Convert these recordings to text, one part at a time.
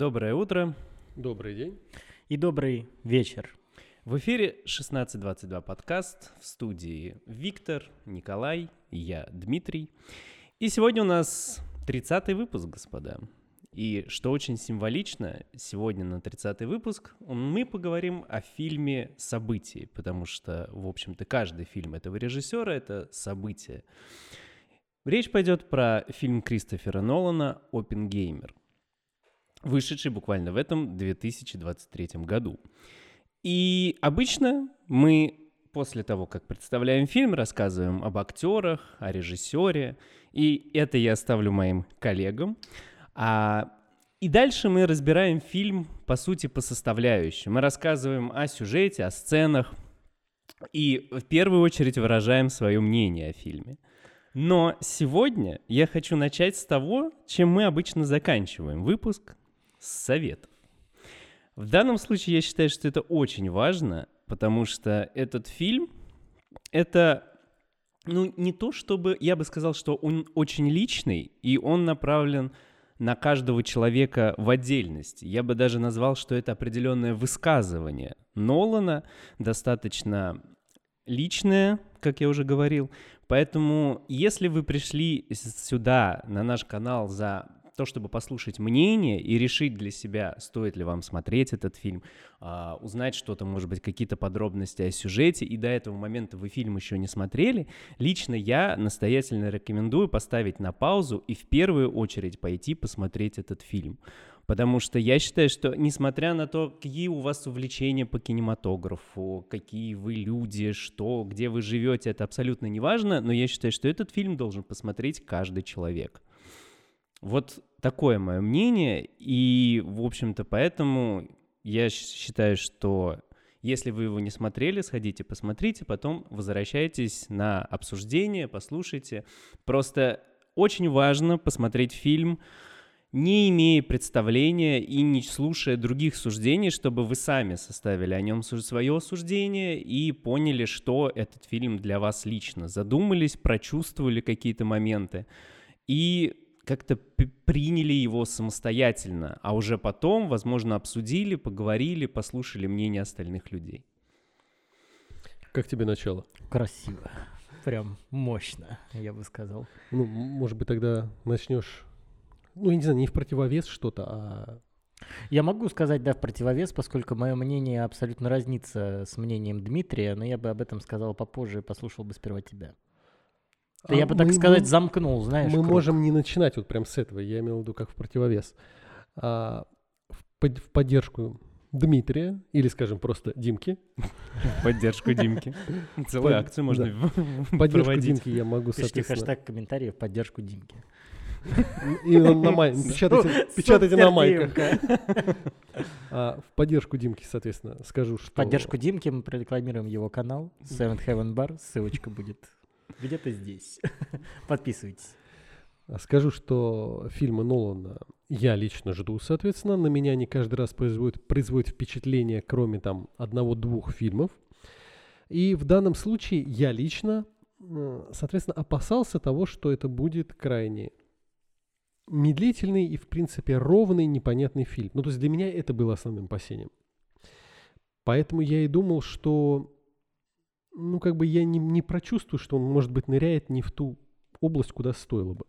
Доброе утро Добрый день. И добрый вечер. В эфире 1622 подкаст в студии Виктор, Николай, и я Дмитрий. И сегодня у нас 30-й выпуск, господа. И что очень символично, сегодня на 30-й выпуск мы поговорим о фильме «Событие», потому что, в общем-то, каждый фильм этого режиссера — это событие. Речь пойдет про фильм Кристофера Нолана «Опенгеймер», вышедший буквально в этом 2023 году. И обычно мы после того, как представляем фильм, рассказываем об актерах, о режиссере, и это я оставлю моим коллегам. А, и дальше мы разбираем фильм, по сути, по составляющим. Мы рассказываем о сюжете, о сценах, и в первую очередь выражаем свое мнение о фильме. Но сегодня я хочу начать с того, чем мы обычно заканчиваем выпуск, с советов. В данном случае я считаю, что это очень важно, потому что этот фильм — это ну, не то чтобы, я бы сказал, что он очень личный, и он направлен на каждого человека в отдельности. Я бы даже назвал, что это определенное высказывание Нолана, достаточно личное, как я уже говорил. Поэтому, если вы пришли сюда, на наш канал, за то, чтобы послушать мнение и решить для себя, стоит ли вам смотреть этот фильм, а, узнать что-то, может быть, какие-то подробности о сюжете, и до этого момента вы фильм еще не смотрели, лично я настоятельно рекомендую поставить на паузу и в первую очередь пойти посмотреть этот фильм. Потому что я считаю, что несмотря на то, какие у вас увлечения по кинематографу, какие вы люди, что, где вы живете, это абсолютно не важно, но я считаю, что этот фильм должен посмотреть каждый человек. Вот такое мое мнение, и, в общем-то, поэтому я считаю, что если вы его не смотрели, сходите, посмотрите, потом возвращайтесь на обсуждение, послушайте. Просто очень важно посмотреть фильм, не имея представления и не слушая других суждений, чтобы вы сами составили о нем свое суждение и поняли, что этот фильм для вас лично. Задумались, прочувствовали какие-то моменты. И как-то приняли его самостоятельно, а уже потом, возможно, обсудили, поговорили, послушали мнение остальных людей. Как тебе начало? Красиво. Прям мощно, я бы сказал. Ну, может быть, тогда начнешь, ну, я не знаю, не в противовес что-то, а... Я могу сказать, да, в противовес, поскольку мое мнение абсолютно разнится с мнением Дмитрия, но я бы об этом сказал попозже и послушал бы сперва тебя. Да а я бы, так мы, сказать, замкнул, знаешь. Мы круг. можем не начинать вот прям с этого, я имел в виду как в противовес. А, в, под, в поддержку Дмитрия, или, скажем, просто Димки. В поддержку Димки. Целую акцию можно В поддержку Димки я могу, Пишите хэштег комментарии в поддержку Димки. И на май... печатайте, печатайте на майках. А, в поддержку Димки, соответственно, скажу, что... В поддержку Димки мы прорекламируем его канал Seven Heaven Bar. Ссылочка будет где-то здесь. Подписывайтесь. Скажу, что фильмы Нолана я лично жду, соответственно. На меня они каждый раз производят, производят впечатление, кроме там одного-двух фильмов. И в данном случае я лично, соответственно, опасался того, что это будет крайне медлительный и, в принципе, ровный, непонятный фильм. Ну, то есть для меня это было основным опасением. Поэтому я и думал, что ну, как бы я не, не прочувствую, что он, может быть, ныряет не в ту область, куда стоило бы.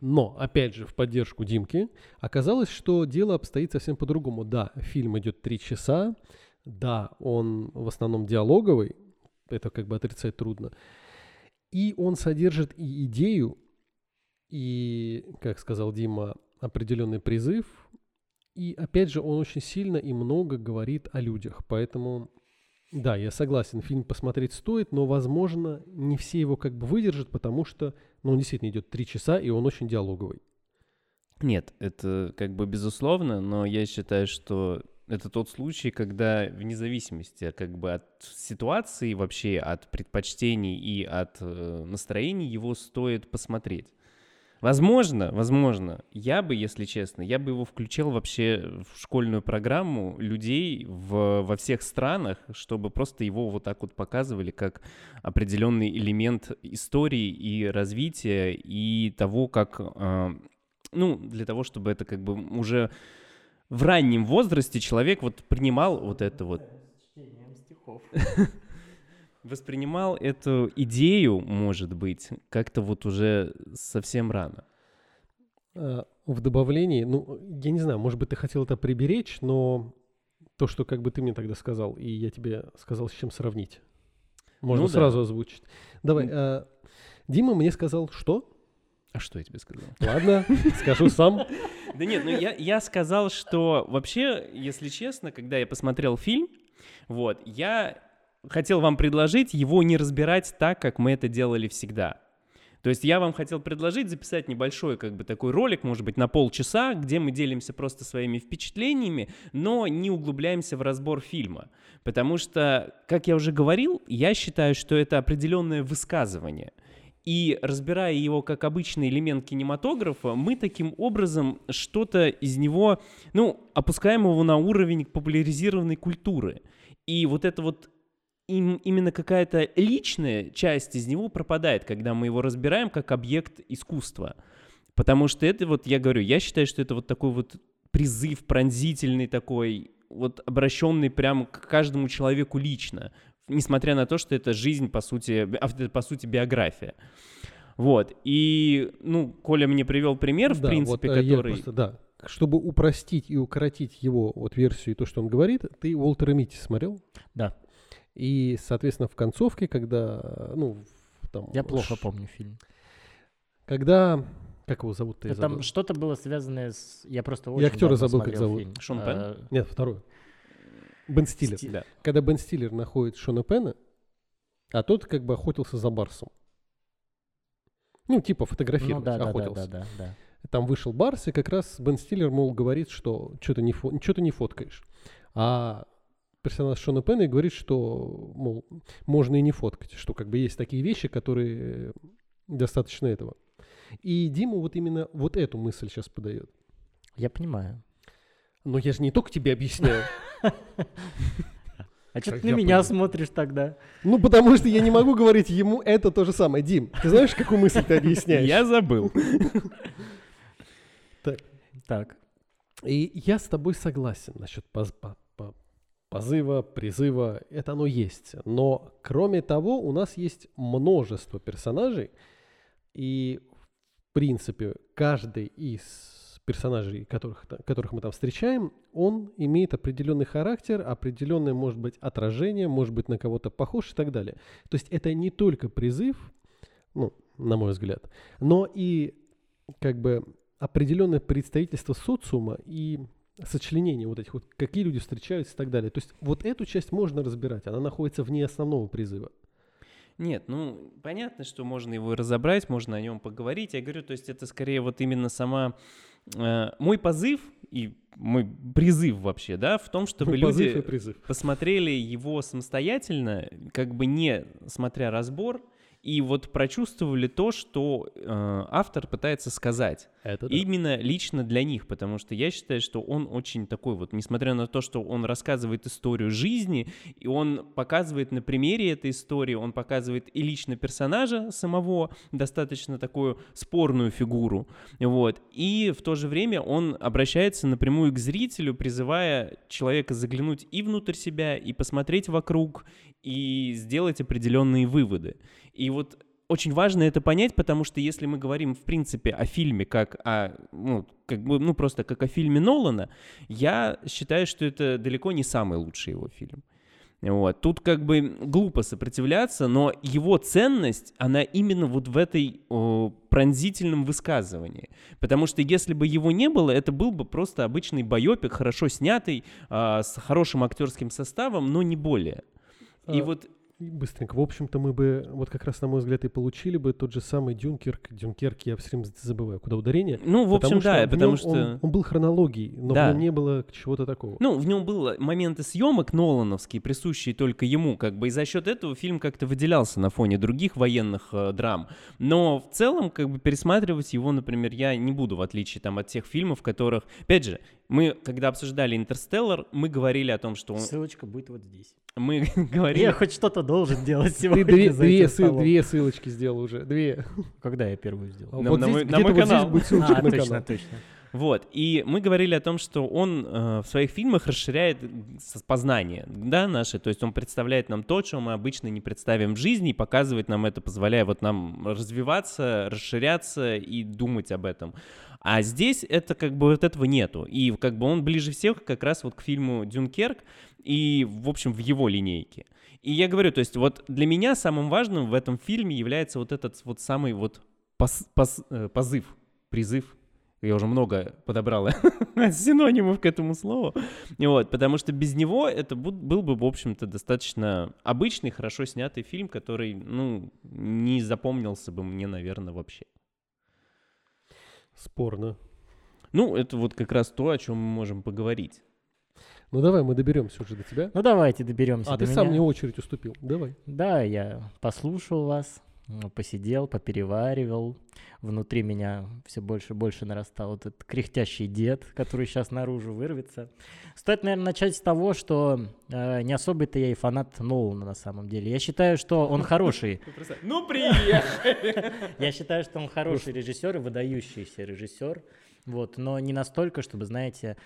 Но, опять же, в поддержку Димки, оказалось, что дело обстоит совсем по-другому. Да, фильм идет три часа, да, он в основном диалоговый, это как бы отрицать трудно, и он содержит и идею, и, как сказал Дима, определенный призыв, и, опять же, он очень сильно и много говорит о людях, поэтому да, я согласен, фильм посмотреть стоит, но, возможно, не все его как бы выдержат, потому что, ну, он действительно идет три часа, и он очень диалоговый. Нет, это как бы безусловно, но я считаю, что это тот случай, когда вне зависимости как бы от ситуации вообще, от предпочтений и от э, настроений его стоит посмотреть. Возможно, возможно, я бы, если честно, я бы его включил вообще в школьную программу людей в, во всех странах, чтобы просто его вот так вот показывали как определенный элемент истории и развития и того, как э, ну, для того, чтобы это как бы уже в раннем возрасте человек вот принимал вот это вот... Воспринимал эту идею, может быть, как-то вот уже совсем рано. А, в добавлении, ну, я не знаю, может быть, ты хотел это приберечь, но то, что как бы ты мне тогда сказал, и я тебе сказал, с чем сравнить. Можно Ну да. сразу озвучить. Давай. а, Дима мне сказал, что? А что я тебе сказал? Ладно, скажу сам. Да нет, ну я, я сказал, что вообще, если честно, когда я посмотрел фильм, вот, я хотел вам предложить его не разбирать так, как мы это делали всегда. То есть я вам хотел предложить записать небольшой как бы такой ролик, может быть, на полчаса, где мы делимся просто своими впечатлениями, но не углубляемся в разбор фильма. Потому что, как я уже говорил, я считаю, что это определенное высказывание. И разбирая его как обычный элемент кинематографа, мы таким образом что-то из него, ну, опускаем его на уровень популяризированной культуры. И вот это вот им, именно какая-то личная часть из него пропадает, когда мы его разбираем как объект искусства. Потому что это вот, я говорю, я считаю, что это вот такой вот призыв пронзительный такой, вот обращенный прямо к каждому человеку лично, несмотря на то, что это жизнь, по сути, а, это, по сути, биография. Вот, и, ну, Коля мне привел пример, в Да, принципе, вот, э, я который... просто, да. Чтобы упростить и укоротить его вот версию и то, что он говорит, ты Уолтера Митти смотрел? Да. И, соответственно, в концовке, когда, ну, там... Я плохо ш- помню фильм. Когда... Как его зовут-то? я Там что-то было связанное с... Я просто очень актера давно забыл, как смотрел зовут. фильм. Шон А, Пенн? Нет, второй. Бен Стиллер. Стиллер. Да. Когда Бен Стиллер находит Шона Пена, а тот как бы охотился за Барсом. Ну, типа Ну фотографировать, да, да, да, охотился. да, да, да. Там вышел Барс, и как раз Бен Стиллер, мол, говорит, что что-то не, фо- чё ты не фоткаешь. А персонаж Шона Пена и говорит, что, мол, можно и не фоткать, что как бы есть такие вещи, которые достаточно этого. И Дима вот именно вот эту мысль сейчас подает. Я понимаю. Но я же не только тебе объясняю. А что ты на меня смотришь тогда? Ну, потому что я не могу говорить ему это то же самое. Дим, ты знаешь, какую мысль ты объясняешь? Я забыл. Так. И я с тобой согласен насчет позыва, призыва. Это оно есть. Но, кроме того, у нас есть множество персонажей. И, в принципе, каждый из персонажей, которых, которых мы там встречаем, он имеет определенный характер, определенное, может быть, отражение, может быть, на кого-то похож и так далее. То есть это не только призыв, ну, на мой взгляд, но и как бы определенное представительство социума и сочленение вот этих вот, какие люди встречаются и так далее. То есть вот эту часть можно разбирать, она находится вне основного призыва. Нет, ну, понятно, что можно его разобрать, можно о нем поговорить. Я говорю, то есть это скорее вот именно сама... э, мой позыв и мой призыв вообще, да, в том, чтобы и люди посмотрели его самостоятельно, как бы не смотря разбор, и вот прочувствовали то, что э, автор пытается сказать. Это да. Именно лично для них, потому что я считаю, что он очень такой вот, несмотря на то, что он рассказывает историю жизни, и он показывает на примере этой истории, он показывает и лично персонажа самого, достаточно такую спорную фигуру, вот, и в то же время он обращается напрямую к зрителю, призывая человека заглянуть и внутрь себя, и посмотреть вокруг, и сделать определенные выводы. И вот очень важно это понять, потому что если мы говорим, в принципе, о фильме как о, ну, как бы, ну, просто как о фильме Нолана, я считаю, что это далеко не самый лучший его фильм. Вот. Тут как бы глупо сопротивляться, но его ценность, она именно вот в этой о, пронзительном высказывании. Потому что если бы его не было, это был бы просто обычный байопик, хорошо снятый, а, с хорошим актерским составом, но не более. И А, вот И Быстренько. В общем-то, мы бы, вот как раз, на мой взгляд, и получили бы тот же самый Дюнкерк. Дюнкерк, я все время забываю, куда ударение. Ну, в общем, Потому что да, в потому что... Он, он был хронологией, но Да. в нем не было чего-то такого. Ну, в нем было моменты съемок Нолановские, присущие только ему, как бы, и за счет этого фильм как-то выделялся на фоне других военных э, драм. Но в целом, как бы, пересматривать его, например, я не буду, в отличие там от тех фильмов, в которых, опять же, мы, когда обсуждали «Интерстеллар», мы говорили о том, что... он- Ссылочка будет вот здесь. Мы говорили... Я хоть что-то должен делать Ты сегодня. две, за две, этим ссыл- две ссылочки сделал уже. Две. Когда я первую сделал? На- вот на здесь, мой- на мой вот здесь канал. будет ссылочка А, на точно, канал. точно. Вот, и мы говорили о том, что он э, в своих фильмах расширяет познание, да, наше, то есть он представляет нам то, чего мы обычно не представим в жизни, и показывает нам это, позволяя вот нам развиваться, расширяться и думать об этом. А здесь это как бы вот этого нету, и как бы он ближе всех как раз вот к фильму «Дюнкерк» и, в общем, в его линейке. И я говорю, то есть вот для меня самым важным в этом фильме является вот этот вот самый вот пос- пос- э, позыв, призыв, я уже много подобрал синонимов к этому слову. И Вот, потому что без него это был бы, в общем-то, достаточно обычный, хорошо снятый фильм, который, ну, не запомнился бы мне, наверное, вообще. Спорно. Ну, это вот как раз то, о чем мы можем поговорить. Ну давай, мы доберемся уже до тебя. Ну давайте доберемся А, до ты сам меня. мне очередь уступил. Давай. Да, я послушал вас, посидел, попереваривал. Внутри меня все больше и больше нарастал вот этот кряхтящий дед, который сейчас наружу вырвется. Стоит, наверное, начать с того, что э, не особо-то я и фанат Нолана на самом деле. Я считаю, что он хороший. Ну, приехали! Я считаю, что он хороший режиссер и выдающийся режиссер. Вот, но не настолько, чтобы, знаете,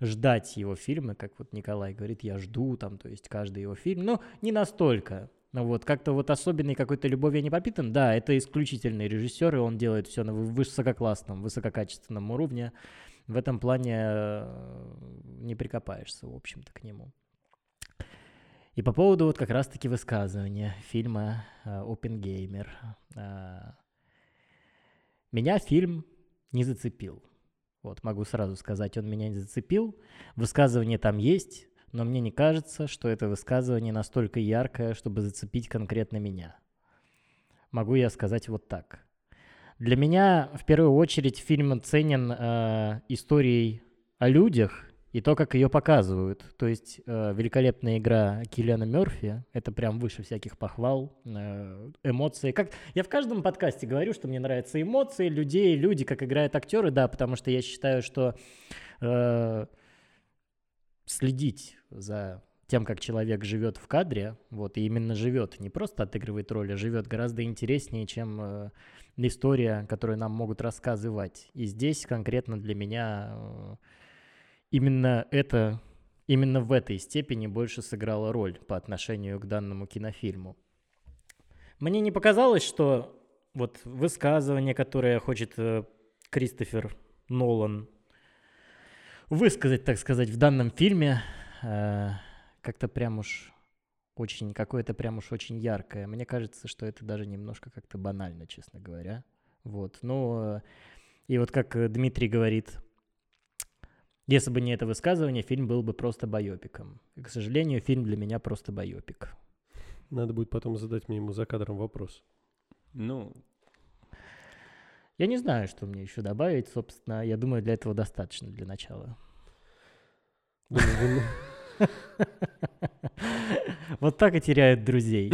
ждать его фильмы, как вот Николай говорит, я жду там, то есть каждый его фильм. Ну, не настолько. Вот, как-то вот особенной какой-то любовью не попитан. Да, это исключительный режиссер, и он делает все на вы- высококлассном, высококачественном уровне. В этом плане э, не прикопаешься, в общем-то, к нему. И по поводу вот как раз-таки высказывания фильма э, «Опенгеймер». Э, Меня фильм не зацепил. Вот, могу сразу сказать, он меня не зацепил. Высказывание там есть, но мне не кажется, что это высказывание настолько яркое, чтобы зацепить конкретно меня. Могу я сказать вот так. Для меня в первую очередь фильм ценен э, историей о людях и то, как ее показывают. То есть э, великолепная игра Киллиана Мерфи, это прям выше всяких похвал, э, эмоции. Как я в каждом подкасте говорю, что мне нравятся эмоции людей, люди, как играют актеры, да, потому что я считаю, что э, следить за тем, как человек живет в кадре, вот, и именно живет, не просто отыгрывает роль, а живет гораздо интереснее, чем э, история, которую нам могут рассказывать. И здесь конкретно для меня э, именно это, именно в этой степени больше сыграла роль по отношению к данному кинофильму. Мне не показалось, что вот высказывание, которое хочет э, Кристофер Нолан высказать, так сказать, в данном фильме, э, как-то прям уж очень, какое-то прям уж очень яркое. Мне кажется, что это даже немножко как-то банально, честно говоря. Вот, ну, э, и вот как э, Дмитрий говорит, если бы не это высказывание, фильм был бы просто байопиком. И, к сожалению, фильм для меня просто байопик. Надо будет потом задать мне ему за кадром вопрос. Ну, Я не знаю, что мне еще добавить, собственно. Я думаю, для этого достаточно для начала. Вот так и теряют друзей.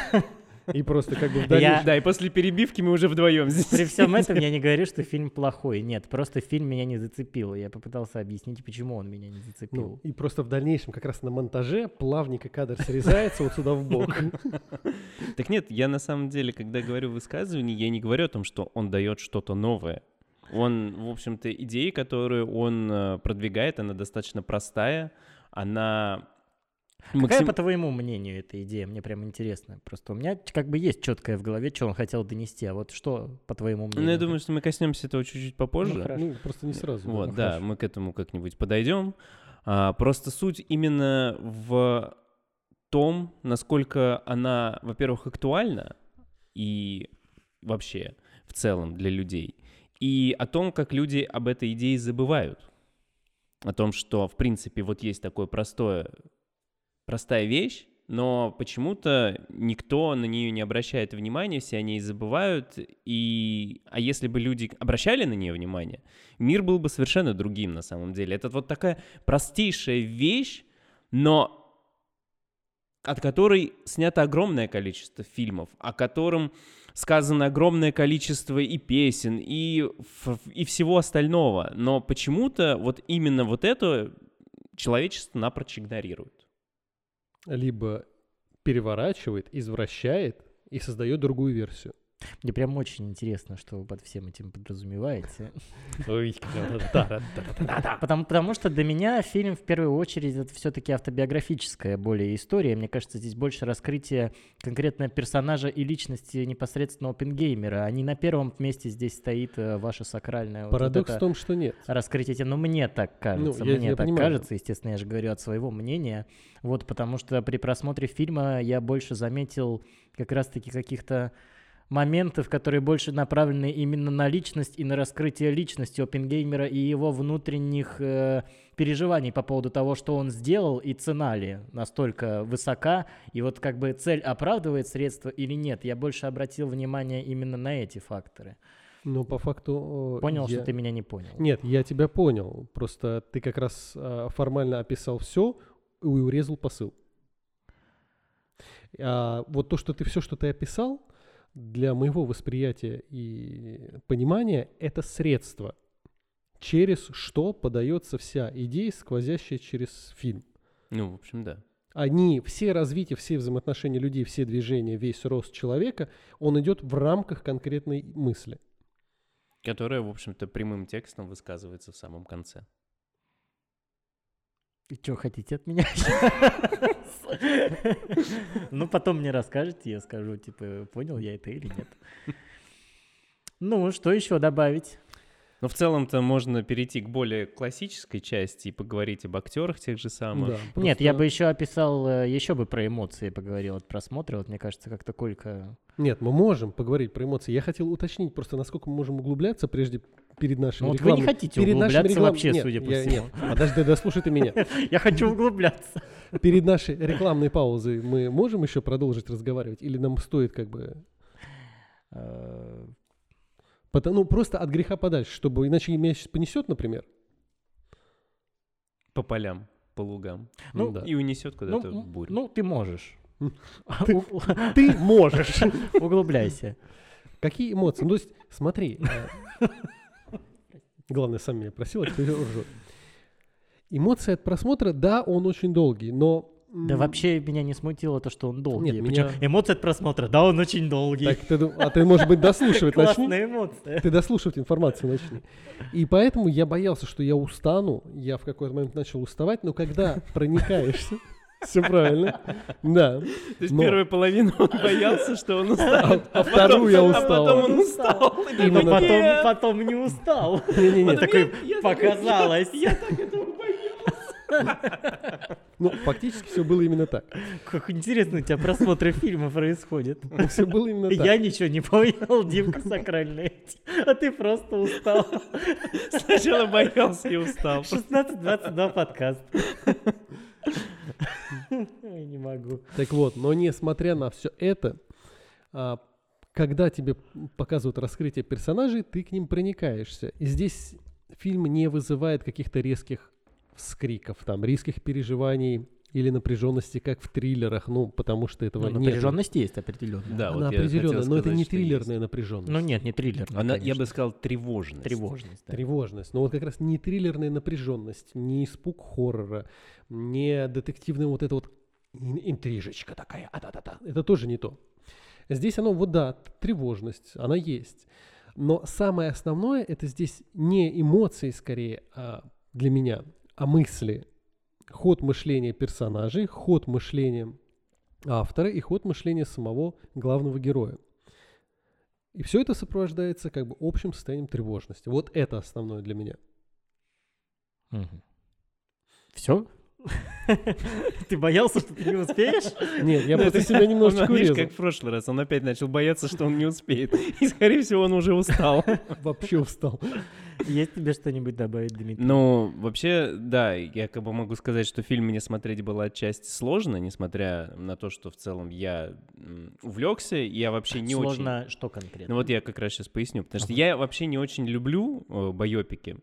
И просто как бы вдали... Я- да, и после перебивки мы уже вдвоем здесь. При всем этом я не говорю, что фильм плохой. Нет, просто фильм меня не зацепил. Я попытался объяснить, почему он меня не Ну, зацепил. и просто в дальнейшем как раз на монтаже плавненько кадр срезается вот сюда в бок. Так нет, я на самом деле, когда говорю высказывание, я не говорю о том, что он дает что-то новое. Он, в общем-то, идеи, которую он э, продвигает, она достаточно простая, она... Какая, максим- по твоему мнению, эта идея? Мне прям интересно. Просто у меня как бы есть четкое в голове, что он хотел донести. А вот что, по твоему мнению? Ну, я думаю, что мы коснемся этого чуть-чуть попозже. хорошо. Ну, просто не сразу. Вот, да, мы к этому как-нибудь подойдем. А, просто суть именно в том, насколько она, во-первых, актуальна и вообще в целом для людей, и о том, как люди об этой идее забывают. О том, что, в принципе, вот есть такое простое, простая вещь, но почему-то никто на нее не обращает внимания, все о ней забывают. И... А если бы люди обращали на нее внимание, мир был бы совершенно другим на самом деле. Это вот такая простейшая вещь, но от которой снято огромное количество фильмов, о котором сказано огромное количество и песен, и, и всего остального. Но почему-то вот именно вот это человечество напрочь игнорирует. Либо переворачивает, извращает и создает другую версию. Мне прям очень интересно, что вы под всем этим подразумеваете. Потому, потому что для меня фильм в первую очередь это все-таки автобиографическая более история. Мне кажется, здесь больше раскрытие конкретно персонажа и личности непосредственно опенгеймера. А не на первом месте здесь стоит э, ваша сакральная... Парадокс вот в том, что нет. Раскрытие. Но мне так кажется. Ну, я, мне я так понимаю. кажется. Естественно, я же говорю от своего мнения. Вот потому что при просмотре фильма я больше заметил как раз-таки каких-то моментов, которые больше направлены именно на личность и на раскрытие личности опенгеймера и его внутренних э, переживаний по поводу того, что он сделал, и цена ли настолько высока, и вот как бы цель оправдывает средства или нет. Я больше обратил внимание именно на эти факторы. Ну, по факту... Понял, я... что ты меня не понял. Нет, я тебя понял. Просто ты как раз э, формально описал все и урезал посыл. А, вот то, что ты все, что ты описал, для моего восприятия и понимания это средство, через что подается вся идея, сквозящая через фильм. Ну, в общем, да. Они, все развития, все взаимоотношения людей, все движения, весь рост человека, он идет в рамках конкретной мысли. Которая, в общем-то, прямым текстом высказывается в самом конце. И что хотите от меня? Ну, потом мне расскажете, я скажу, типа, понял я это или нет. Ну, что еще добавить? Но в целом-то можно перейти к более классической части и поговорить об актерах тех же самых. Да, просто... Нет, я бы еще описал, э, еще бы про эмоции поговорил от просмотра. Вот мне кажется, как-то Колька... Нет, мы можем поговорить про эмоции. Я хотел уточнить просто, насколько мы можем углубляться прежде перед нашими ну, вот рекламами. вы не хотите перед углубляться реклам... вообще, нет, судя по я, всему. Нет, подожди, дослушай ты меня. Я хочу углубляться. Перед нашей рекламной паузой мы можем еще продолжить разговаривать? Или нам стоит как бы... Э, Потому, ну, просто от греха подальше, чтобы иначе меня сейчас понесет, например. По полям, по лугам. Ну, да. И унесет куда-то ну, в бурю. Ну, ты можешь. Ты, ты можешь. Углубляйся. Какие эмоции? Ну, то есть, смотри. Главное, сам меня просил, а теперь ржет. Эмоции от просмотра, да, он очень долгий, но да вообще меня не смутило то, что он долгий. Нет, меня... Эмоции от просмотра, да, он очень долгий. Так ты, а ты, может быть, дослушивать начни? Эмоция. Ты дослушивать информацию начни. И поэтому я боялся, что я устану. Я в какой-то момент начал уставать, но когда проникаешься... Все правильно. Да. То есть Но... первую половину он боялся, что он устал. А, а вторую я устал. А потом он устал. И потом, потом не устал. Не-не-не. Такой, показалось. Я так этого ну, фактически все было именно так. Как интересно у тебя просмотры фильма происходит. Ну, все было именно так. Я ничего не понял, Димка сакральный. А ты просто устал. Сначала боялся и устал. 16-22 подкаст. Не могу. Так вот, но несмотря на все это, а, когда тебе показывают раскрытие персонажей, ты к ним проникаешься. И здесь фильм не вызывает каких-то резких скриков, там, резких переживаний или напряженности, как в триллерах, ну, потому что этого ну, нет. Напряженность есть определенно. Да, Она вот определенная, но это не триллерная есть. напряженность. Ну нет, не триллерная. Она, я бы сказал, тревожность. Тревожность, да. Тревожность. Но вот как раз не триллерная напряженность, не испуг хоррора, не детективная вот эта вот интрижечка такая, а да да да Это тоже не то. Здесь оно, вот да, тревожность, она есть. Но самое основное, это здесь не эмоции скорее а для меня, а мысли, ход мышления персонажей, ход мышления автора и ход мышления самого главного героя. И все это сопровождается как бы общим состоянием тревожности. Вот это основное для меня. Угу. Все? Ты боялся, что ты не успеешь? Нет, я просто себя немножечко урезал. как в прошлый раз, он опять начал бояться, что он не успеет. И, скорее всего, он уже устал. Вообще устал. Есть тебе что-нибудь добавить, Дмитрий? Ну, вообще, да, я как бы могу сказать, что фильм мне смотреть было отчасти сложно, несмотря на то, что в целом я увлекся, я вообще не сложно очень... Сложно что конкретно? Ну вот я как раз сейчас поясню, потому что я вообще не очень люблю э, байопики.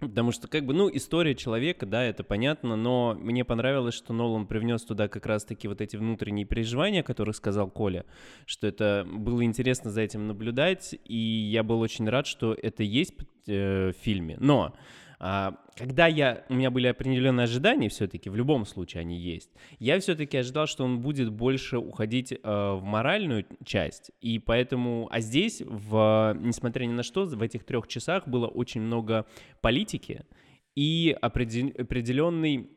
Потому что, как бы, ну, история человека, да, это понятно, но мне понравилось, что Нолан привнес туда как раз-таки вот эти внутренние переживания, о которых сказал Коля, что это было интересно за этим наблюдать, и я был очень рад, что это есть э, в фильме. Но когда я, у меня были определенные ожидания, все-таки в любом случае они есть, я все-таки ожидал, что он будет больше уходить э, в моральную часть, и поэтому, а здесь, в, несмотря ни на что, в этих трех часах было очень много политики и определ, определенный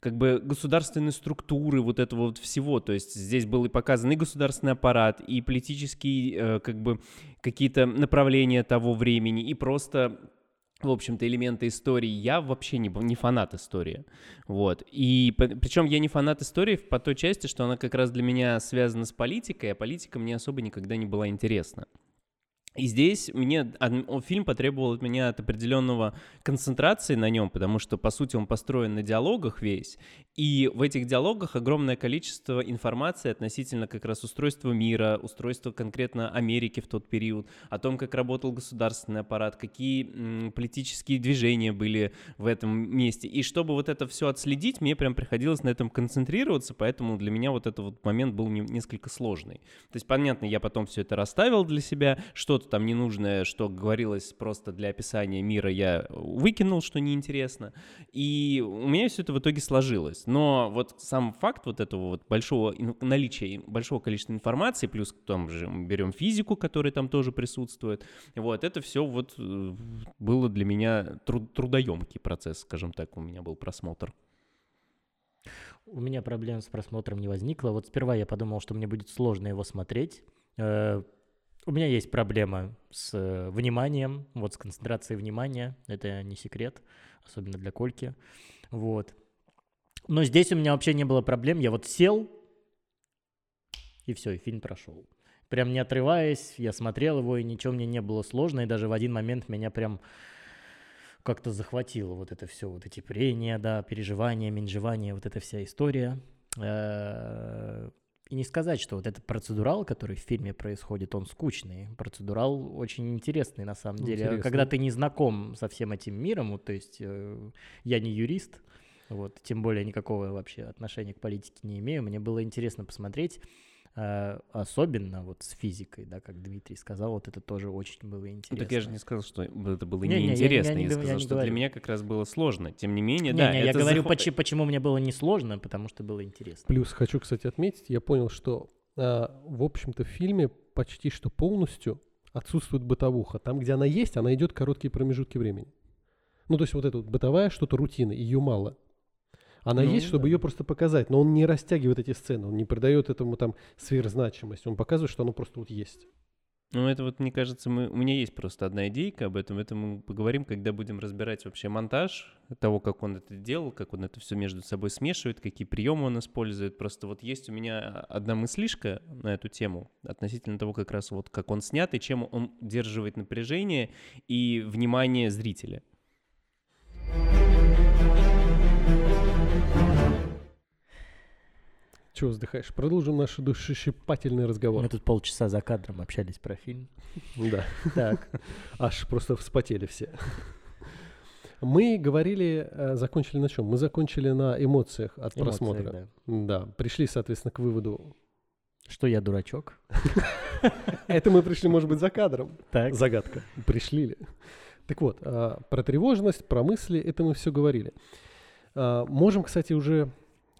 как бы государственной структуры вот этого вот всего. То есть здесь был и показан и государственный аппарат, и политические э, как бы какие-то направления того времени, и просто в общем-то, элементы истории. Я вообще не, не фанат истории. Вот. И причем я не фанат истории по той части, что она как раз для меня связана с политикой, а политика мне особо никогда не была интересна. И здесь мне фильм потребовал от меня от определенного концентрации на нем, потому что, по сути, он построен на диалогах весь, и в этих диалогах огромное количество информации относительно как раз устройства мира, устройства конкретно Америки в тот период, о том, как работал государственный аппарат, какие политические движения были в этом месте. И чтобы вот это все отследить, мне прям приходилось на этом концентрироваться, поэтому для меня вот этот вот момент был не, несколько сложный. То есть, понятно, я потом все это расставил для себя, что что-то там ненужное, что говорилось просто для описания мира, я выкинул, что неинтересно. И у меня все это в итоге сложилось. Но вот сам факт вот этого вот большого наличия, большого количества информации, плюс там же берем физику, которая там тоже присутствует, вот это все вот э, было для меня труд трудоемкий процесс, скажем так, у меня был просмотр. У меня проблем с просмотром не возникло. Вот сперва я подумал, что мне будет сложно его смотреть. Э, у меня есть проблема с э, вниманием, вот с концентрацией внимания, это не секрет, особенно для Кольки, вот. Но здесь у меня вообще не было проблем, я вот сел, и все, и фильм прошел. Прям не отрываясь, я смотрел его, и ничего мне не было сложно, и даже в один момент меня прям как-то захватило вот это все, вот эти прения, да, переживания, менжевания, вот эта вся история. И не сказать, что вот этот процедурал, который в фильме происходит, он скучный. Процедурал очень интересный на самом деле. Интересно. Когда ты не знаком со всем этим миром, вот, то есть э, я не юрист, вот, тем более никакого вообще отношения к политике не имею, мне было интересно посмотреть, особенно вот с физикой, да, как Дмитрий сказал, вот это тоже очень было интересно. Ну, так я же не сказал, что это было не, неинтересно, не, я, я, я, я сказал, я что говорю. для меня как раз было сложно. Тем не менее, не, да, не, это я говорю, захват... почему, почему мне было не сложно, потому что было интересно. Плюс хочу, кстати, отметить, я понял, что, э, в общем-то, в фильме почти что полностью отсутствует бытовуха. Там, где она есть, она идет короткие промежутки времени. Ну, то есть вот эта вот бытовая что-то рутина, ее мало. Она ну, есть, чтобы да. ее просто показать, но он не растягивает эти сцены, он не придает этому там сверхзначимость, он показывает, что оно просто вот есть. Ну, это вот, мне кажется, мы, у меня есть просто одна идейка об этом. Это мы поговорим, когда будем разбирать вообще монтаж того, как он это делал, как он это все между собой смешивает, какие приемы он использует. Просто вот есть у меня одна мыслишка на эту тему относительно того, как раз вот как он снят и чем он удерживает напряжение и внимание зрителя. Чего вздыхаешь? Продолжим наш душещипательный разговор. Мы тут полчаса за кадром общались про фильм. Да. Так. Аж просто вспотели все. Мы говорили, э, закончили на чем? Мы закончили на эмоциях от Эмоциях, просмотра. Да. да. Пришли, соответственно, к выводу. Что я дурачок? Это мы пришли, может быть, за кадром. Так. Загадка. Пришли ли? Так вот, а, про тревожность, про мысли, это мы все говорили. А, можем, кстати, уже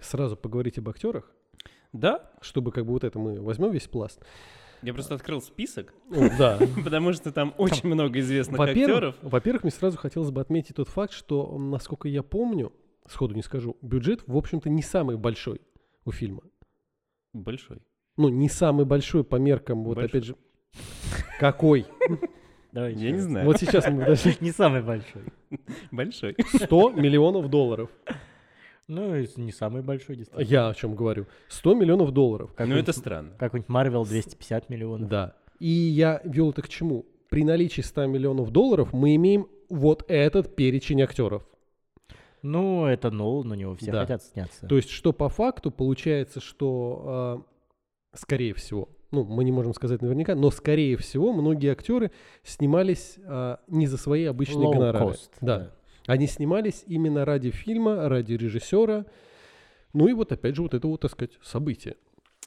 сразу поговорить об актерах. Да. Чтобы как бы вот это мы возьмем весь пласт. Я просто открыл список. Да. Потому что там очень много известных актеров. Во-первых, мне сразу хотелось бы отметить тот факт, что, насколько я помню, сходу не скажу, бюджет, в общем-то, не самый большой у фильма. Большой. Ну, не самый большой по меркам, вот опять же. Какой? Давай я не знаю. Вот сейчас мы подожди. Не самый большой. Большой. 100 миллионов долларов. Ну, не самый большой, действительно. Я о чем говорю. 100 миллионов долларов. Ну, это странно. Какой-нибудь Marvel 250 миллионов. Да. И я вел это к чему? При наличии 100 миллионов долларов мы имеем вот этот перечень актеров. Ну, это Нолан, у него все да. хотят сняться. То есть, что по факту получается, что, э, скорее всего, ну, мы не можем сказать наверняка, но, скорее всего, многие актеры снимались а, не за свои обычные Low гонорары. cost, да. да. Они снимались именно ради фильма, ради режиссера. Ну и вот опять же вот это вот, так сказать, событие.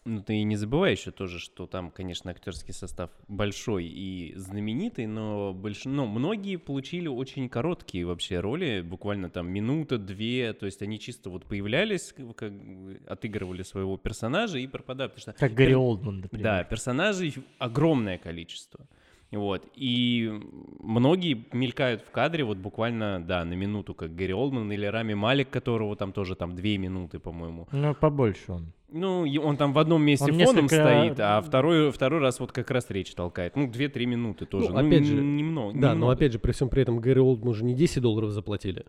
Ну, ты не забывай еще тоже, что там, конечно, актерский состав большой и знаменитый, но, больш... но многие получили очень короткие вообще роли, буквально там минута, две, то есть они чисто вот появлялись, как отыгрывали своего персонажа и пропадали, потому что... Как Гарри Олдман, например. Да, персонажей огромное количество. Вот. И многие мелькают в кадре вот буквально, да, на минуту, как Гэри Олдман или Рами Малик, которого там тоже там две минуты, по-моему. Ну, побольше он. Ну, он там в одном месте Он фоном несколько- стоит, а второй, второй раз вот как раз речь толкает. Ну, 2-3 минуты тоже. Ну, опять же, немного. Да, но немного. опять же, при всем при этом Гэри Олдману же не 10 долларов заплатили.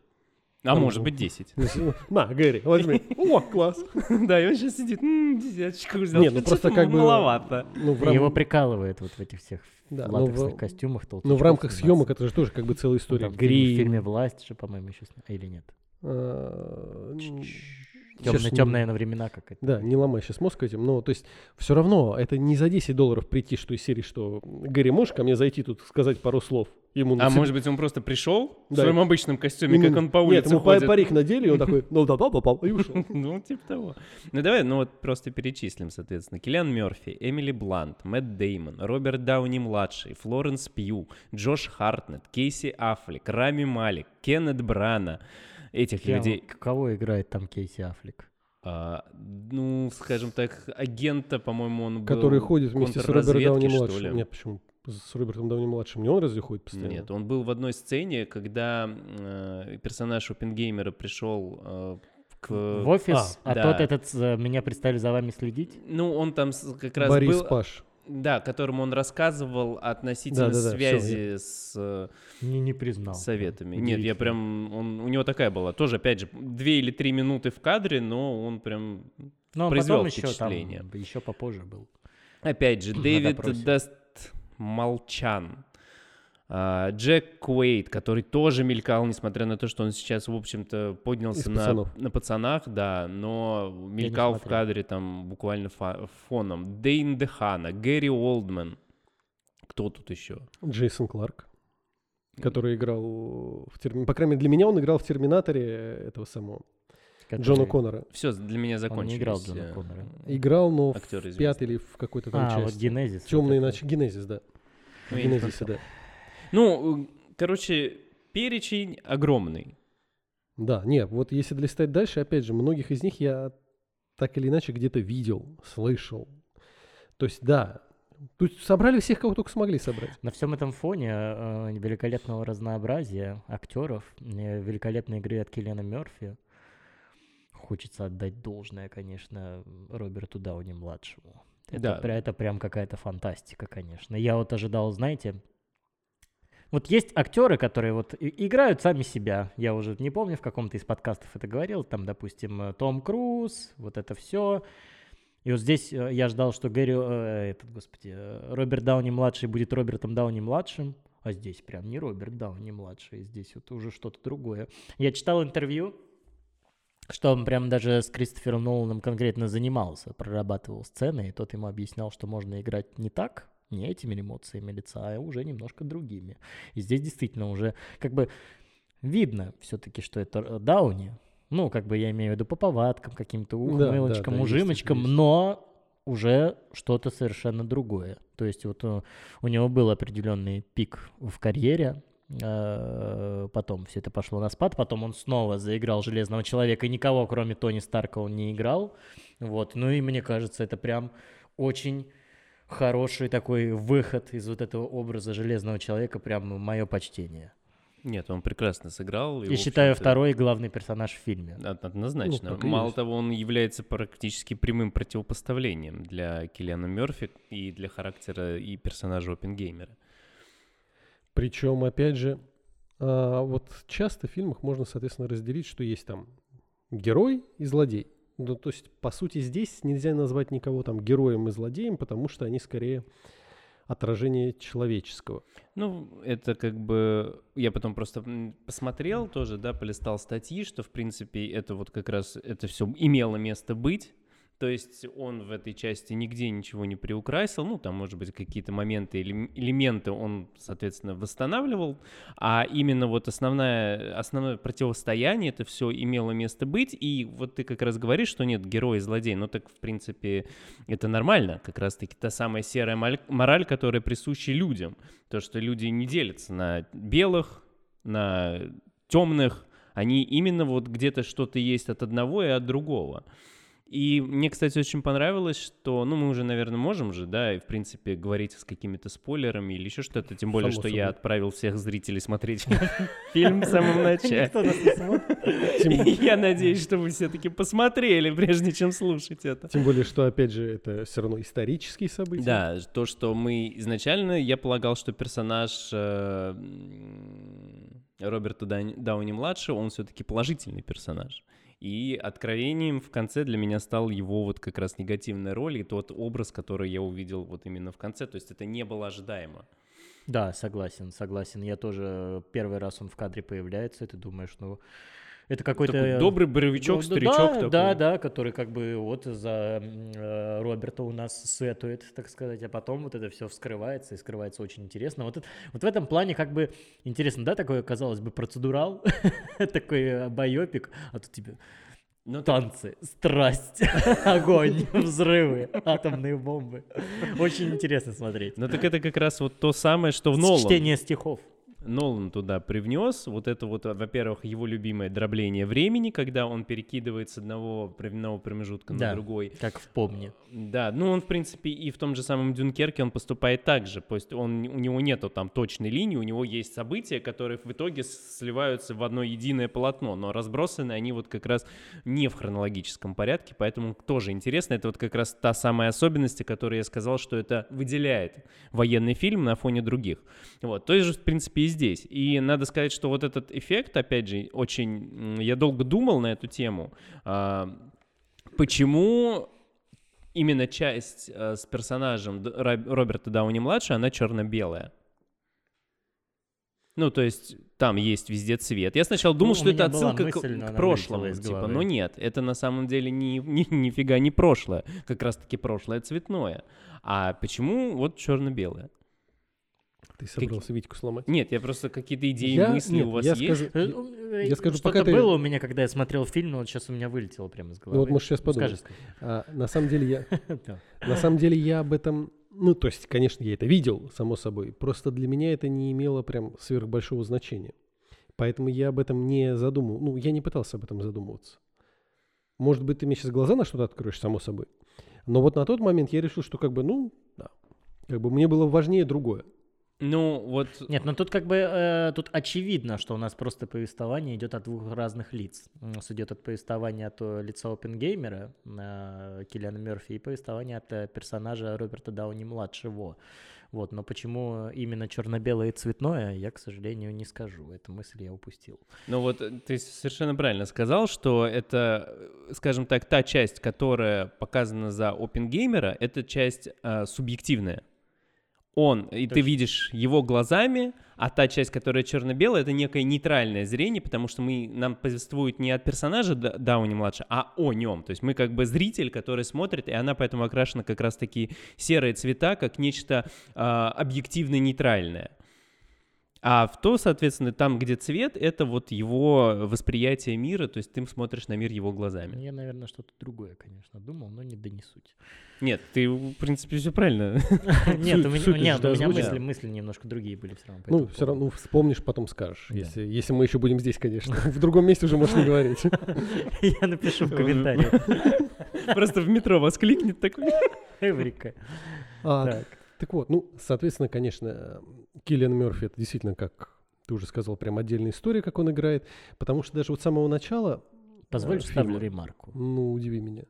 А может же- быть 10. На, Гэри, возьми. О, класс. Да, и он сейчас сидит, «М, десяточку взял. Не, ну просто как бы- Маловато. Ну, Его прикалывает вот в этих всех но латексных костюмах. Ну, в рамках съемок это же тоже как бы целая Ну, история. в фильме- «Власть» же, по-моему, еще или нет? а, Темные, темные на времена какая-то. Да, не ломай сейчас мозг этим, но то есть все равно это не за 10 долларов прийти, что из серии, что Гэри, можешь ко мне зайти тут сказать пару слов? Ему А может быть, он просто пришел в Да. своем обычном костюме, Ему- как он по Нет, улице ему па- ходит? парик надели, и он такой, ну да, да, попал, и ушел. Ну, типа того. Ну, давай, ну вот просто перечислим, соответственно. Киллиан Мерфи, Эмили Блант, Мэтт Деймон, Роберт Дауни-младший, Флоренс Пью, Джош Хартнет, Кейси Аффлек, Рами Малик, Кеннет Брана. Этих Я- людей, Кого играет там Кейси Аффлек? а, ну, скажем так, агента, по-моему, он был... Который ходит вместе с Робертом Дауни-младшим. ли. Нет, почему? С Робертом Дауни-младшим. Не он разве ходит постоянно? Нет, он был в одной сцене, когда э, персонаж Оппенгеймера пришел э, к... В офис, а, да. тот этот э, «Меня представили за вами следить». Ну, он там как раз Борис был... Паш. Да, которому он рассказывал относительно Да-да-да, всё, связи с э, Не, не признал. советами. Нет, я прям... Он, у него такая была. Тоже, опять же, две или три минуты в кадре, но он прям... Но он произвел потом еще там, впечатление. еще попозже был. Опять же, Дэвид допросе. Молчан. а, Джек Куэйт, который тоже мелькал, несмотря на то, что он сейчас, в общем-то, поднялся на, на пацанах, да, но мелькал в кадре там буквально фа- фоном. Дейн Дехана, Гэри Олдман. Кто тут еще? Джейсон Кларк, который играл в Терми- По крайней мере, для меня он играл в Терминаторе этого самого Джона Который- Коннора. Все, для меня Он закончились. не играл Джона э, Коннора. Играл, но в Актеры известные. пятой или в какой-то там А, вот части. Генезис. вот Темный это. иначе Генезис, да. В Ну, Генезисе, да. Ну, э, короче, перечень огромный. Да, не, вот если листать дальше, опять же, многих из них я так или иначе где-то видел, слышал. То есть, да, тут собрали всех, кого только смогли собрать. На всем этом фоне э, великолепного разнообразия актеров, э, великолепной игры от Киллиана Мерфи, хочется отдать должное, конечно, Роберту Дауни младшему. Это, Да. это прям какая-то фантастика, конечно. Я вот ожидал, знаете, вот есть актеры, которые вот играют сами себя. Я уже не помню, в каком-то из подкастов это говорил. Там, допустим, Том Круз, вот это все. И вот здесь э, я ждал, что Гэри, э, этот, господи, э, Роберт Дауни младший будет Робертом Дауни младшим, а здесь прям не Роберт Дауни младший, здесь вот уже что-то другое. Я читал интервью, что он прям даже с Кристофером Ноланом конкретно занимался, прорабатывал сцены, и тот ему объяснял, что можно играть не так, не этими эмоциями лица, а уже немножко другими. И здесь действительно уже как бы видно все-таки, что это э, Дауни. Ну, как бы я имею в виду по повадкам, каким-то да, ухмылочкам, да, есть ужимочкам, есть. но уже что-то совершенно другое. То есть вот э, у него был определенный пик в карьере, потом все это пошло на спад, потом он снова заиграл Железного Человека, и никого, кроме Тони Старка, он не играл. Вот. Ну и мне кажется, это прям очень хороший такой выход из вот этого образа Железного Человека, прям мое почтение. Нет, он прекрасно сыграл. И, в считаю, второй главный персонаж в фильме. Од- Однозначно. Ну, Мало того, он является практически прямым противопоставлением для Киллиана Мерфи и для характера и персонажа Оппенгеймера. Причем, опять же, а, вот часто в фильмах можно, соответственно, разделить, что есть там герой и злодей. Ну, то есть, по сути, здесь нельзя назвать никого там героем и злодеем, потому что они скорее отражение человеческого. Ну, это как бы... Я потом просто посмотрел тоже, да, полистал статьи, что, в принципе, это вот как раз, это все имело место быть. То есть он в этой части нигде ничего не приукрасил, ну, там, может быть, какие-то моменты или элементы он, соответственно, восстанавливал, а именно вот основное, основное противостояние, это все имело место быть, и вот ты как раз говоришь, что нет, герой и злодей, ну, так, в принципе, это нормально, как раз-таки та самая серая мораль, которая присуща людям, то, что люди не делятся на белых, на темных, они именно вот где-то что-то есть от одного и от другого. И мне, кстати, очень понравилось, что, ну, мы уже, наверное, можем же, да, и, в принципе, говорить с какими-то спойлерами или еще что-то, тем более, Само что собой. я отправил всех зрителей смотреть фильм в самом начале. Я надеюсь, что вы все-таки посмотрели, прежде чем слушать это. Тем более, что, опять же, это все равно исторические события. Да, то, что мы изначально, я полагал, что персонаж э, Роберта Дауни-младшего, он все-таки положительный персонаж. И откровением в конце для меня стал его вот как раз негативная роль и тот образ, который я увидел вот именно в конце. То есть это не было ожидаемо. Да, согласен, согласен. Я тоже первый раз он в кадре появляется, и ты думаешь, ну, это какой-то... Такой добрый боровичок, старичок да, такой. Да, да, который как бы вот за э, Роберта у нас сетует, так сказать, а потом вот это все вскрывается и скрывается очень интересно. Вот, это, вот в этом плане как бы интересно, да, такой, казалось бы, процедурал, такой э, байопик, а тут тебе ну, танцы, страсть, огонь, взрывы, атомные бомбы. Очень интересно смотреть. Ну так это как раз вот то самое, что в Нолан. Чтение стихов. Нолан туда привнес. Вот это вот, во-первых, его любимое дробление времени, когда он перекидывает с одного временного промежутка да, на другой. как в «Помни». Да, ну он, в принципе, и в том же самом «Дюнкерке» он поступает так же. То есть он, у него нету там точной линии, у него есть события, которые в итоге сливаются в одно единое полотно, но разбросаны они вот как раз не в хронологическом порядке, поэтому тоже интересно. Это вот как раз та самая особенность, о которой я сказал, что это выделяет военный фильм на фоне других. Вот, то есть, в принципе, и здесь. И надо сказать, что вот этот эффект, опять же, очень... Я долго думал на эту тему. А, почему именно часть а, с персонажем Роберта Дауни-младшего, она черно-белая? Ну, то есть там есть везде цвет. Я сначала думал, ну, что это отсылка мысль, к, к прошлому, типа, но нет, это на самом деле ни, ни, нифига не прошлое, как раз-таки прошлое цветное. А почему вот черно-белое? Ты собрался как... Витьку сломать? Нет, я просто какие-то идеи, я... мысли Нет, у вас я есть? Скажу, я, я скажу, Что-то ты... было у меня, когда я смотрел фильм, но вот сейчас у меня вылетело прямо из головы. Ну вот, может, сейчас подумать. А, на самом деле я... На самом деле я об этом... Ну, то есть, конечно, я это видел, само собой. Просто для меня это не имело прям сверхбольшого значения. Поэтому я об этом не задумывал. Ну, я не пытался об этом задумываться. Может быть, ты мне сейчас глаза на что-то откроешь, само собой. Но вот на тот момент я решил, что как бы, ну, да, как бы мне было важнее другое. Ну, вот... Нет, ну тут как бы, э, тут очевидно, что у нас просто повествование идет от двух разных лиц. У нас идет от повествования от э, лица опенгеймера э, Киллиана Мерфи и повествование от э, персонажа Роберта Дауни-младшего. Вот, но почему именно черно-белое и цветное, я, к сожалению, не скажу. Эту мысль я упустил. Ну вот э, ты совершенно правильно сказал, что это, скажем так, та часть, которая показана за опенгеймера, это часть э, субъективная он, и Точно. ты видишь его глазами, а та часть, которая черно-белая, это некое нейтральное зрение, потому что мы, нам повествуют не от персонажа Дауни-младшего, а о нем. То есть мы как бы зритель, который смотрит, и она поэтому окрашена как раз таки серые цвета, как нечто э, объективно-нейтральное. А в то, соответственно, там, где цвет, это вот его восприятие мира, то есть ты смотришь на мир его глазами. Я, наверное, что-то другое, конечно, думал, но не да не суть. Нет, ты, в принципе, все правильно. Нет, у меня мысли мысли немножко другие были все равно. Ну, все равно вспомнишь, потом скажешь. Если мы еще будем здесь, конечно. В другом месте уже можешь не говорить. Я напишу в комментариях. Просто в метро вас кликнет такой. Эврика. Так. Так вот, ну, соответственно, конечно, Киллиан Мерфи это действительно, как ты уже сказал, прям отдельная история, как он играет, потому что даже вот с самого начала... Позволь, э, вставлю ремарку. Ну, удиви меня.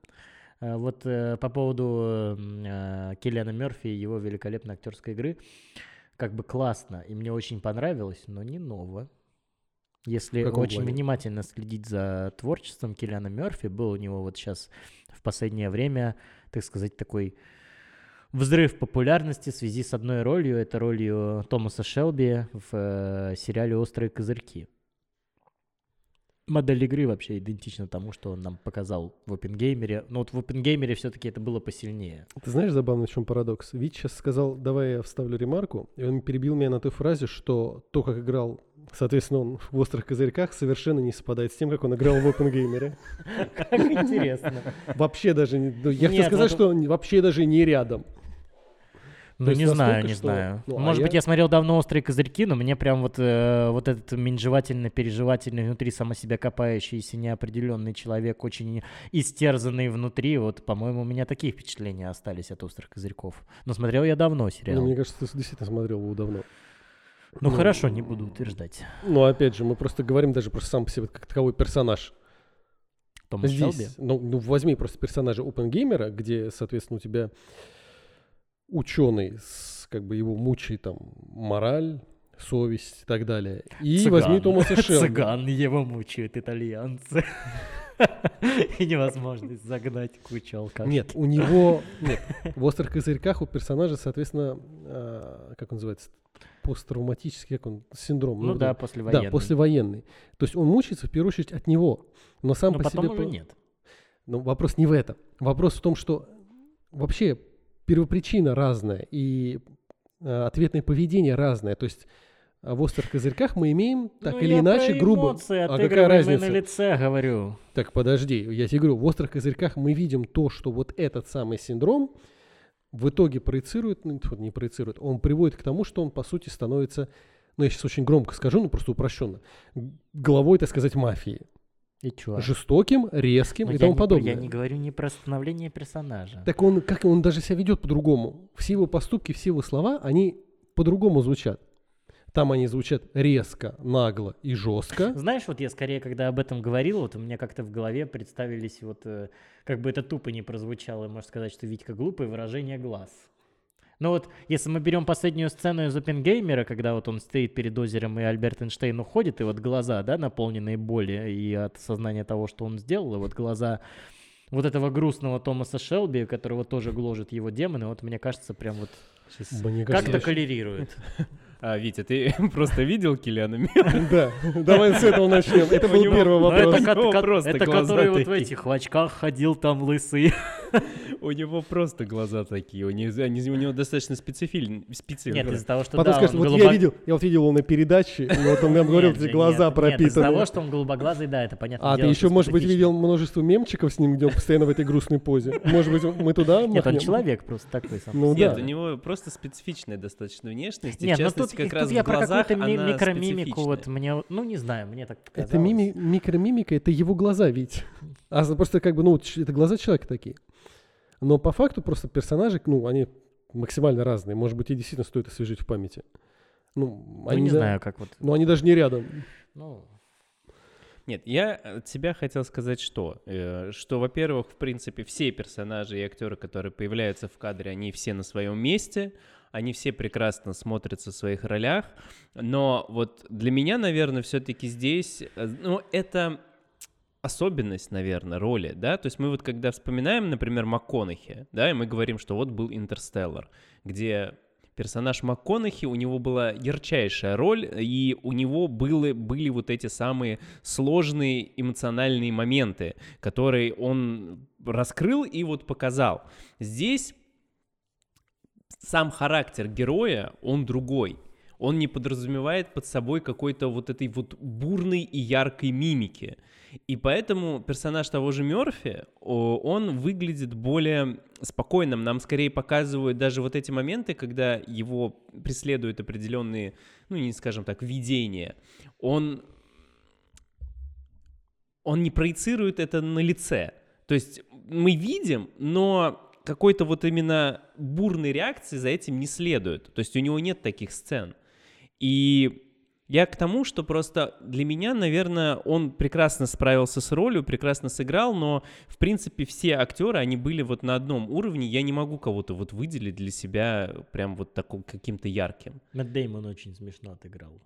Э, вот э, по поводу э, Киллиана Мерфи и его великолепной актерской игры, как бы классно, и мне очень понравилось, но не ново. Если очень плане? внимательно следить за творчеством Киллиана Мерфи, был у него вот сейчас в последнее время, так сказать, такой взрыв популярности в связи с одной ролью. Это ролью Томаса Шелби в э, сериале «Острые козырьки». Модель игры вообще идентична тому, что он нам показал в Опенгеймере. Но вот в Опенгеймере все-таки это было посильнее. Ты знаешь, забавно, в чем парадокс? Вич сейчас сказал, давай я вставлю ремарку, и он перебил меня на той фразе, что то, как играл, соответственно, он в «Острых козырьках», совершенно не совпадает с тем, как он играл в Опенгеймере. Как интересно. Вообще даже, ну, я хотел сказать, ну, что вообще даже не рядом. Ну, не знаю, не что- знаю. ну, а Может быть, я- я смотрел давно «Острые козырьки», но мне прям вот, э, вот этот менжевательно-переживательный внутри само себя копающийся неопределенный человек, очень истерзанный внутри, вот, по-моему, у меня такие впечатления остались от «Острых козырьков». Но смотрел я давно Ну, сериал. мне кажется, ты действительно смотрел его давно. Ну, ну, хорошо, не буду утверждать. Но опять же, мы просто говорим даже про сам по себе как таковой персонаж. Томас Шелби? Здесь, ну, ну, возьми просто персонажа Опенгеймера, где, соответственно, у тебя ученый, с, как бы его мучает там мораль, совесть и так далее. И Цыган. возьми Томаса Шелби. Цыган его мучают итальянцы. И невозможность загнать кучу алкашей. Нет, у него... Нет, в «Острых козырьках» у персонажа, соответственно, а, как он называется? Посттравматический, как он? Синдром. Ну да, послевоенный. Да, послевоенный. То есть он мучается в первую очередь от него. Но сам Но по потом себе... уже по- нет. Но вопрос не в этом. Вопрос в том, что вообще первопричина разная и э, ответное поведение разное. То есть а в острых козырьках мы имеем так Ну, или я иначе про грубо. эмоции а какая разница? на лице говорю. Так подожди, я тебе говорю, в острых козырьках мы видим то, что вот этот самый синдром в итоге проецирует, ну не проецирует, он приводит к тому, что он по сути становится, ну я сейчас очень громко скажу, ну просто упрощенно, г- главой, так сказать, мафии. И чё? Жестоким, резким Но и я тому не- подобное. Я не говорю не про становление персонажа. Так он, как он даже себя ведет по-другому. Все его поступки, все его слова, они по-другому звучат. Там они звучат резко, нагло и жестко. Знаешь, вот я скорее, когда об этом говорил, вот у меня как-то в голове представились вот, э, как бы это тупо не прозвучало, можно сказать, что Витька глупый, выражение глаз. Но вот если мы берем последнюю сцену из Опенгеймера, когда вот он стоит перед озером и Альберт Эйнштейн уходит, и вот глаза, да, наполненные боли и от сознания того, что он сделал, и вот глаза вот этого грустного Томаса Шелби, которого тоже гложет его демоны, вот мне кажется, прям вот как-то коллерирует. А, Витя, ты просто видел Киллиана Да, давай с этого начнем. Это был первый вопрос. это который вот в этих очках ходил там лысый. У него просто глаза такие, у него, достаточно специфильные. Нет, из-за того, что Потом да, скажешь, вот я видел, я вот видел его на передаче, вот он нам говорил, эти глаза нет, из-за пропитаны. того, что он голубоглазый, да, это понятно. А ты еще, может быть, видел множество мемчиков с ним, где он постоянно в этой грустной позе. Может быть, мы туда Нет, он человек просто такой сам. Ну Нет, у него просто специфичная достаточно внешность. и Нет, ну частности, тут, как раз я в про глазах какую-то ми- микромимику, вот мне, ну не знаю, мне так показалось. Это мими- микромимика, это его глаза, ведь. А просто как бы, ну, это глаза человека такие. Но по факту просто персонажи, ну, они максимально разные. Может быть, и действительно стоит освежить в памяти. Ну, Ну, они не да- знаю, как вот, Но они даже не рядом. ну, Нет, я от тебя хотел сказать что? Э, Что, во-первых, в принципе, все персонажи и актеры, которые появляются в кадре, они все на своем месте, они все прекрасно смотрятся в своих ролях, но вот для меня, наверное, все-таки здесь, э, ну, это особенность, наверное, роли, да, то есть мы вот когда вспоминаем, например, МакКонахи, да, и мы говорим, что вот был «Интерстеллар», где персонаж МакКонахи, у него была ярчайшая роль, и у него были, были вот эти самые сложные эмоциональные моменты, которые он раскрыл и вот показал. Здесь сам характер героя, он другой. Он не подразумевает под собой какой-то вот этой вот бурной и яркой мимики. И поэтому персонаж того же Мерфи, он выглядит более спокойным. Нам скорее показывают даже вот эти моменты, когда его преследуют определенные, ну, не скажем так, видения. Он, он не проецирует это на лице. То есть мы видим, но какой-то вот именно бурной реакции за этим не следует. То есть у него нет таких сцен. И я к тому, что просто для меня, наверное, он прекрасно справился с ролью, прекрасно сыграл, но, в принципе, все актеры, они были вот на одном уровне. Я не могу кого-то вот выделить для себя прям вот таким каким-то ярким. Мэтт Деймон очень смешно отыграл.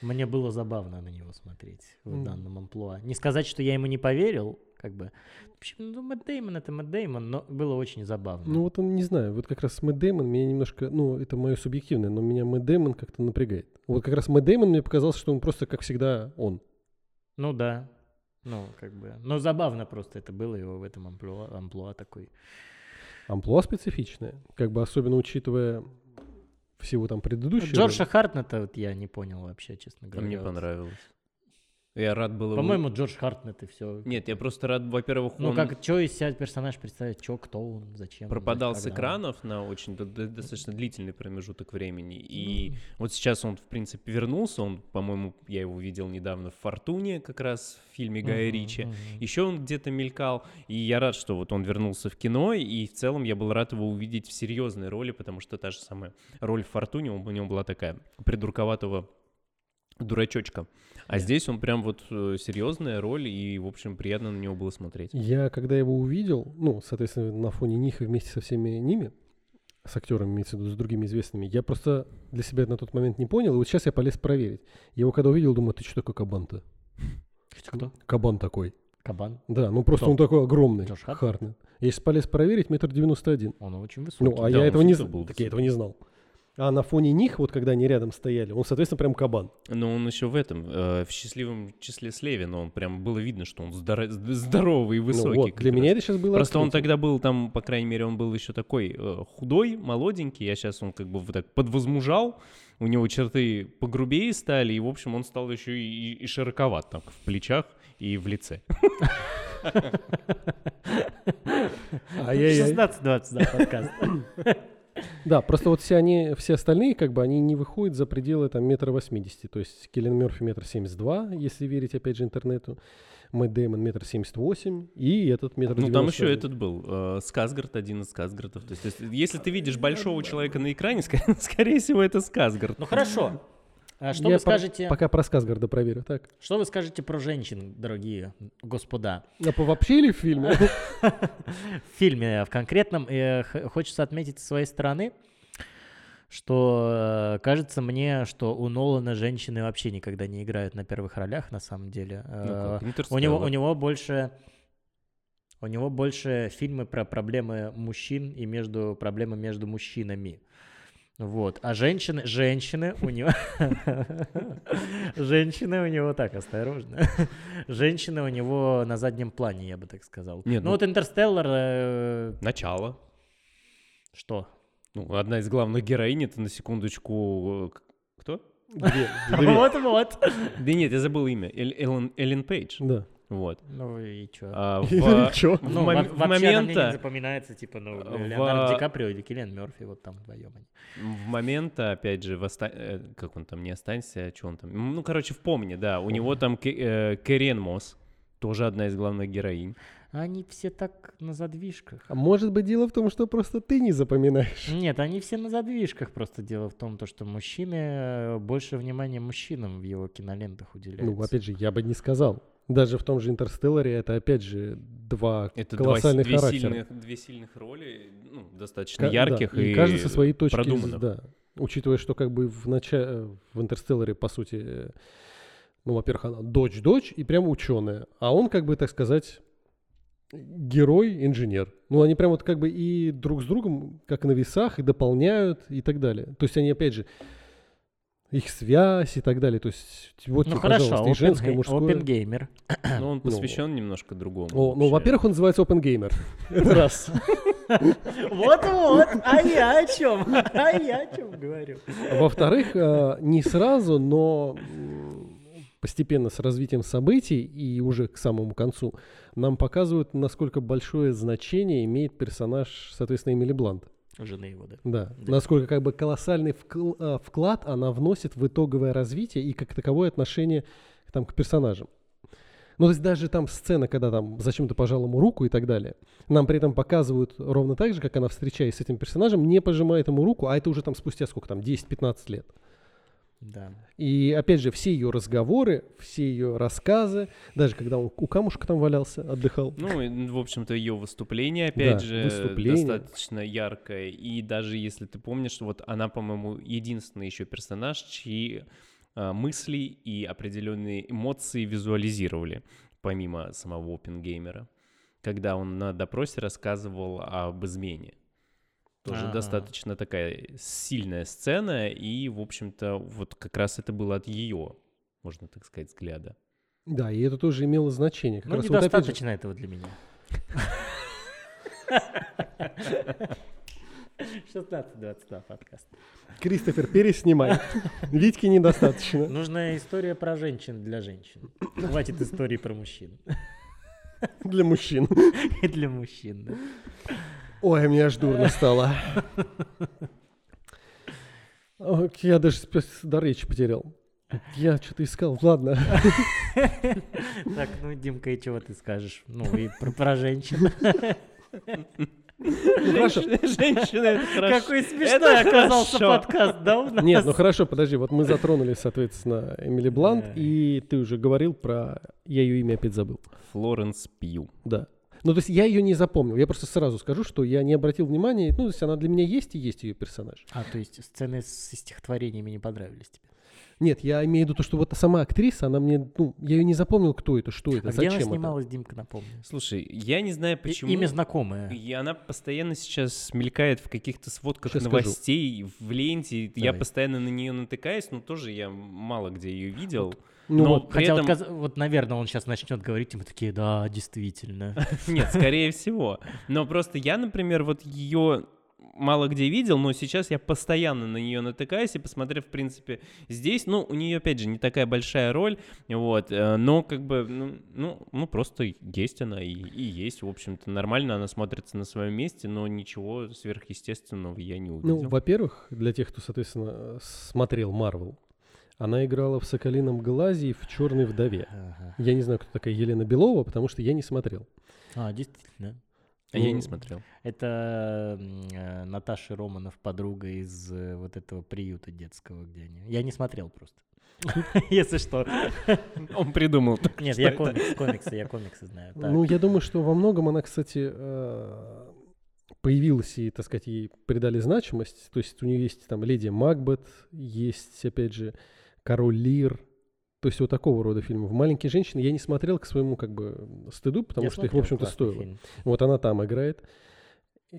Мне было забавно на него смотреть в данном амплуа. Не сказать, что я ему не поверил, как бы. В общем, ну, Мэтт Деймон это Мэтт Деймон, но было очень забавно. Ну вот он, не знаю, вот как раз Мэтт Дэймон меня немножко, ну это мое субъективное, но меня Мэтт Дэймон как-то напрягает. Вот как раз Мэтт Дэймон мне показался, что он просто, как всегда, он. Ну да. Ну, как бы. Но забавно просто это было его в этом амплуа, амплуа такой. Амплуа специфичное, как бы особенно учитывая всего там предыдущего. Джорджа Хартнета вот я не понял вообще, честно говоря. мне понравилось. Я рад был По-моему, Джордж Хартнет и все. Нет, я просто рад, во-первых, Ну, он как, что из себя персонаж представить, что, кто он, зачем. пропадал с экранов на очень достаточно длительный промежуток времени. И Ну. вот сейчас он, в принципе, вернулся. Он, по-моему, я его видел недавно в «Фортуне», как раз в фильме Гая Мгм, Ричи. мгм. Еще он где-то мелькал, и я рад, что вот он вернулся в кино, и в целом я был рад его увидеть в серьезной роли, потому что та же самая роль в «Фортуне» у него была такая придурковатого дурачочка. А здесь он прям вот э, серьезная роль, и, в общем, приятно на него было смотреть. Я, когда его увидел, ну, соответственно, на фоне них и вместе со всеми ними, с актерами, имеется в виду, с другими известными, я просто для себя на тот момент не понял, и вот сейчас я полез проверить. Я его когда увидел, думаю, ты что такой кабан-то? Кто? Кабан такой. Кабан. Да, ну просто Кто? он такой огромный. Джош Хартнет? Хартнет. Я сейчас полез проверить, метр девяносто один. Он очень высокий. Ну, а да, я этого не знал. Так я этого не знал. А на фоне них, вот когда они рядом стояли, он, соответственно, прям кабан. Но он еще в этом, э, в счастливом числе с Леви, но он прям было видно, что он здоро- здоровый и Ну, высокий. вот, как для раз. меня это сейчас было Просто он открытием. тогда был там, по крайней мере, он был еще такой э, худой, молоденький, а сейчас он как бы вот так подвозмужал, у него черты погрубее стали, и, в общем, он стал еще и, и широковат так в плечах и в лице. Ай-яй-яй. 16-20, да, подкаст. Да, просто вот все они, все остальные, как бы, они не выходят за пределы там метра восьмидесяти. То есть Келлен Мерфи метр семьдесят два, если верить, опять же, интернету. Мэтт Дэймон метр семьдесят восемь, и этот метр Ну, там еще 91. этот был, э, Сказгард, один из Сказгардов. То есть, то есть, если ты видишь большого человека на экране, ск- скорее всего, это Сказгард. Ну хорошо. А что Я вы по- скажете? Пока про Сказгарда проверю, так. Что вы скажете про женщин, дорогие господа? А по вообще или в фильме? В фильме в конкретном э, хочется отметить с своей стороны, что э, кажется мне, что у Нолана женщины вообще никогда не играют на первых ролях, на самом деле. Ну, Э, у него, у него больше у него больше фильмы про проблемы мужчин и между проблемы между мужчинами. Вот. А женщины, женщины у него... Женщины у него так, осторожно. Женщины у него на заднем плане, я бы так сказал. Нет, ну, ну- вот Интерстеллар... э, Начало. Что? Ну, одна из главных героинь, это на секундочку... э, Кто? Вот-вот. Да нет, я забыл имя. Эллен Пейдж. Да. Вот. Ну и чё? А, в, И чё? Ну, в не запоминается, типа, ну, в- Леонардо Ди Каприо или Киллиан Мерфи, вот там вдвоем они. в момента, опять же, в оста- э, как он там, не останься, а что он там? Ну, короче, в помне, да. У него там э, Мосс, тоже одна из главных героинь. Они все так на задвижках. А может быть, дело в том, что просто ты не запоминаешь. Нет, они все на задвижках. Просто дело в том, то, что мужчины э, больше внимания мужчинам в его кинолентах уделяют. Ну, опять же, я бы не сказал. Даже в том же «Интерстелларе» это, опять же, два Это два, колоссальных две, характера. сильных, две сильных роли, ну, достаточно да, ярких и, и каждый со своей точки, продуманных. да. Учитывая, что как бы в, начале, в «Интерстелларе», по сути, ну, во-первых, она дочь-дочь и прямо ученая. А он, как бы, так сказать, герой-инженер. Ну, они прям вот как бы и друг с другом, как на весах, и дополняют, и так далее. То есть они, опять же, их связь и так далее. То есть вот, Ну тебе, хорошо, пожалуйста, и женское, и мужское. опенгеймер. Но он посвящен немножко другому. О, ну, во-первых, он называется Open Gamer. Это раз. Вот-вот, а я о чем? А я о чем говорю? Во-вторых, э, не сразу, но постепенно с развитием событий и уже к самому концу нам показывают, насколько большое значение имеет персонаж, соответственно, Эмили Блант. Жены его, да. Да. Да. Насколько как бы колоссальный вкл- э, вклад она вносит в итоговое развитие и как таковое отношение там, к персонажам. Ну, то есть даже там сцена, когда там зачем-то пожал ему руку и так далее, нам при этом показывают ровно так же, как она, встречаясь с этим персонажем, не пожимает ему руку, а это уже там спустя сколько там, 10-15 лет. Да. И опять же, все ее разговоры, все ее рассказы, даже когда он у камушка там валялся, отдыхал. Ну, в общем-то, ее выступление, опять Да, же, выступление. достаточно яркое. И даже если ты помнишь, вот она, по-моему, единственный еще персонаж, чьи а, мысли и определенные эмоции визуализировали, помимо самого Опенгеймера, когда он на допросе рассказывал об измене. Тоже Ага. достаточно такая сильная сцена, и, в общем-то, вот как раз это было от ее, можно так сказать, взгляда. Да, и это тоже имело значение. Как Ну, раз вот опять же- недостаточно этого для меня. 16-22 подкаст. Кристофер, переснимай. Витьке недостаточно. Нужна история про женщин для женщин. Хватит истории про мужчин. Для мужчин. И для мужчин, да. Ой, мне аж дурно стало. Я даже до речи потерял. Я что-то искал. Ладно. Так, ну, Димка, и чего ты скажешь? Ну, и про, про женщин. Ну, хорошо. Женщина, это хорошо. Какой смешной Это оказался хорошо. подкаст, да, у нас? Нет, ну хорошо, подожди. Вот мы затронули, соответственно, Эмили Блант, и ты уже говорил про... Я ее имя опять забыл. Флоренс Пью. Да. Ну, то есть я ее не запомнил. Я просто сразу скажу, что я не обратил внимания. Ну, то есть она для меня есть и есть ее персонаж. А, то есть сцены с стихотворениями не понравились тебе? Нет, я имею в виду то, что вот сама актриса, она мне... Ну, я ее не запомнил, кто это, что это, А где зачем она это. снималась, Димка, напомню? Слушай, я не знаю И- почему. Имя знакомое. И она постоянно сейчас мелькает в каких-то сводках скажу. новостей, в ленте. Я Давай. постоянно на нее натыкаюсь, но тоже я мало где ее видел. Ну, Но вот, при Хотя этом... вот, вот, наверное, он сейчас начнет говорить, и мы такие, да, действительно. Нет, скорее всего. Но просто я, например, вот ее мало где видел, но сейчас я постоянно на нее натыкаюсь и посмотрев, в принципе, здесь, ну, у нее, опять же, не такая большая роль, вот, э, но как бы, ну, ну, ну, просто есть она и, и есть, в общем-то, нормально она смотрится на своем месте, но ничего сверхъестественного я не увидел. Ну, во-первых, для тех, кто, соответственно, смотрел Марвел, она играла в «Соколином глазе» и в «Черной вдове». Ага. Я не знаю, кто такая Елена Белова, потому что я не смотрел. А, действительно. А я ну, не смотрел. Это э, Наташа Романов, подруга из э, вот этого приюта детского, где они. Я не смотрел просто. Если что. Он придумал. Нет, я комиксы, я комиксы знаю. Ну, я думаю, что во многом она, кстати, э, появилась и, так сказать, ей придали значимость. То есть у нее есть там Леди Макбет, есть, опять же, Король Лир. То есть вот такого рода фильмов. «Маленькие женщины» я не смотрел к своему как бы стыду, потому Я что их, в смотрел, общем-то, стоило. фильм. Вот она там играет.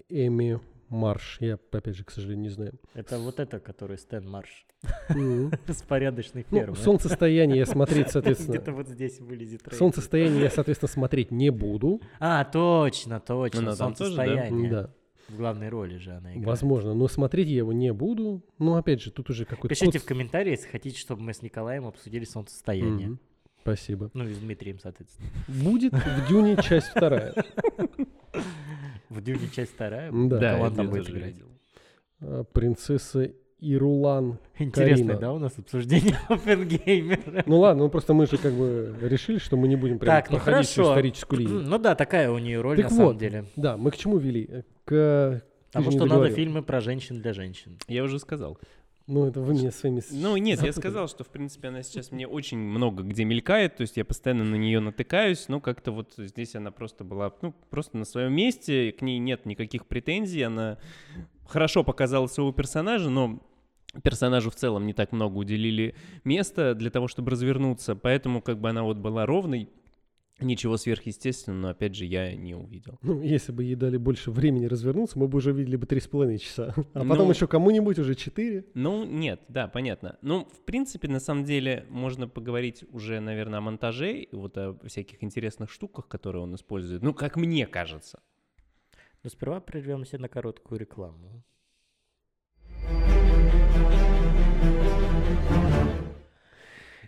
Эми Марш. Я, опять же, к сожалению, не знаю. Это вот это, который Стэн Марш с порядочной Ну, фермы. «Солнцестояние» я смотреть, Где-то соответственно... вот здесь вылезет. «Солнцестояние» я, соответственно, смотреть не буду. А, точно, точно. Ну? Солнцестояние. Да, В главной роли же она играет. возможно. Но смотреть я его не буду. Ну, опять же, тут уже какой-то... Пишите соц- в комментарии, если хотите, чтобы мы с Николаем обсудили солнцестояние. Мгм. Спасибо. Ну и с Дмитрием, соответственно. Будет в Дюне часть вторая. В Дюне часть вторая. Да. Кого там будет играть? А, Принцесса Ирулан. Интересное, Карина. да, у нас обсуждение Оппенгеймера? Ну ладно, ну просто мы же как бы решили, что мы не будем прям Так, ну проходить всю хорошо. историческую линию. Ну да, такая у нее роль Так на самом вот, деле. Да, мы к чему вели? К... что надо договорил. фильмы про женщин для женщин. Я уже сказал. Ну это вы меня своими... Ну нет, я запутали. сказал, что в принципе она сейчас мне очень много где мелькает, то есть я постоянно на нее натыкаюсь, но как-то вот здесь она просто была, ну, просто на своем месте, к ней нет никаких претензий, она хорошо показала своего персонажа, но персонажу в целом не так много уделили места для того, чтобы развернуться, поэтому как бы она вот была ровной, ничего сверхъестественного, но опять же я не увидел. Ну, если бы ей дали больше времени развернуться, мы бы уже видели бы три с половиной часа. А Ну- потом еще кому-нибудь уже четыре. Ну, нет, да, понятно. Ну, в принципе, на самом деле, можно поговорить уже, наверное, о монтаже, и вот о всяких интересных штуках, которые он использует. Ну, как мне кажется. Но сперва прервемся на короткую рекламу.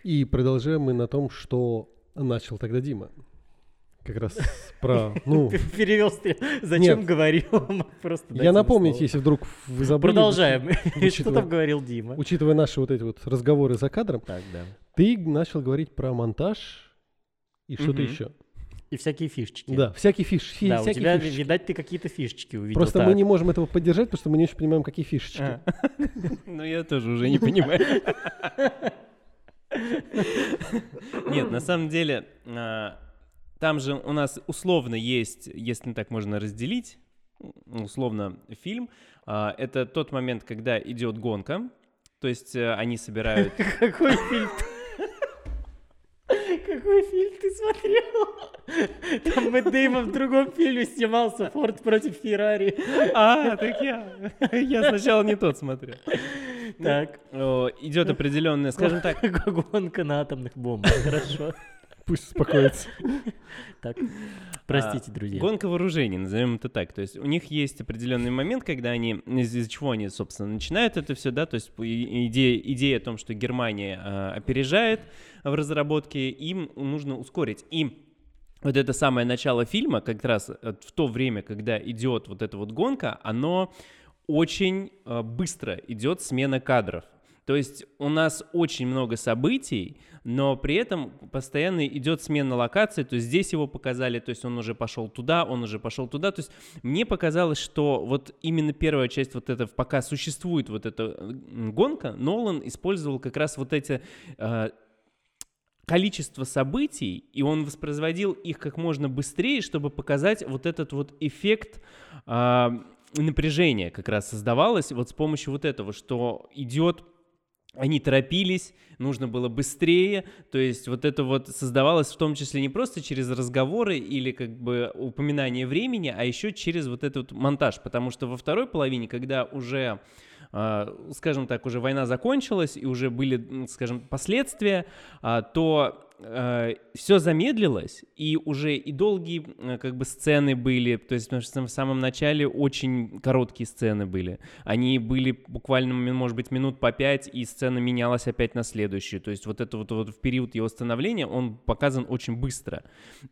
И продолжаем мы на том, что начал тогда Дима. Как раз про... Ну, Перевел стрел. Зачем Нет. говорил? Просто я напомнить, если вдруг вы забыли. Продолжаем. Что там говорил Дима? Учитывая наши вот эти вот разговоры за кадром, Так, да. ты начал говорить про монтаж и что-то еще. И всякие фишечки. Да, всякие фиш, фи- Да, у всякие тебя, фишечки. видать, ты какие-то фишечки увидел. Просто Так. мы не можем этого поддержать, потому что мы не очень понимаем, какие фишечки. А. Ну, я тоже уже не понимаю. Нет, на самом деле, а, там же у нас условно есть, если так можно разделить, условно фильм, а, это тот момент, когда идет гонка, то есть э, они собирают Какой фильм? Какой фильм ты смотрел? Там Мэтт Дэймон в другом фильме снимался «Форд против Феррари». А, так я. Я сначала не тот смотрел. Так, О, Идет определенная, скажем так, гонка на атомных бомбах, хорошо. Пусть успокоится. Так, простите, друзья. Гонка вооружений, назовем это так. То есть у них есть определенный момент, когда они, из-за чего они, собственно, начинают это все, да, то есть идея, идея о том, что Германия а, опережает в разработке, им нужно ускорить. И вот это самое начало фильма, как раз э, в то время, когда идет вот эта вот гонка, оно очень э, быстро идет смена кадров. То есть у нас очень много событий, но при этом постоянно идет смена локации. То есть здесь его показали, то есть он уже пошел туда, он уже пошел туда. То есть мне показалось, что вот именно первая часть вот это, пока существует вот эта гонка, Нолан использовал как раз вот эти э, количество событий, и он воспроизводил их как можно быстрее, чтобы показать вот этот вот эффект а, напряжения как раз создавалось вот с помощью вот этого, что идет они торопились, нужно было быстрее, то есть вот это вот создавалось в том числе не просто через разговоры или как бы упоминание времени, а еще через вот этот монтаж, потому что во второй половине, когда уже а, скажем так, уже война закончилась и уже были, скажем, последствия, а, то все замедлилось, и уже и долгие э, как бы сцены были, то есть потому что в самом начале очень короткие сцены были. Они были буквально, может быть, минут по пять, и сцена менялась опять на следующую. То есть вот это вот, вот в период его становления он показан очень быстро.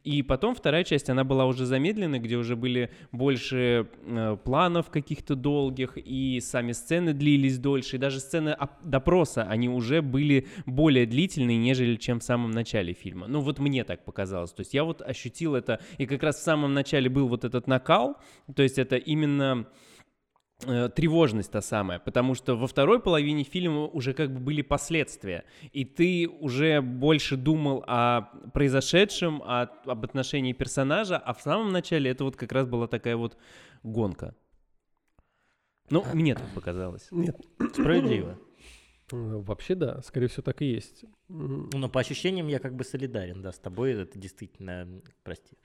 И потом вторая часть, она была уже замедленной, где уже были больше э, планов каких-то долгих, и сами сцены длились дольше, и даже сцены оп- допроса, они уже были более длительные, нежели чем в самом начале фильма. Ну вот мне так показалось. То есть я вот ощутил это, и как раз в самом начале был вот этот накал, то есть это именно э, тревожность та самая, потому что во второй половине фильма уже как бы были последствия, и ты уже больше думал о произошедшем, о- об отношении персонажа, а в самом начале это вот как раз была такая вот гонка. Ну, мне так показалось. Нет, Справедливо. Э, вообще да, скорее всего, так и есть. М, Ну, Но по ощущениям я как бы солидарен, да, с тобой. Это действительно, прости,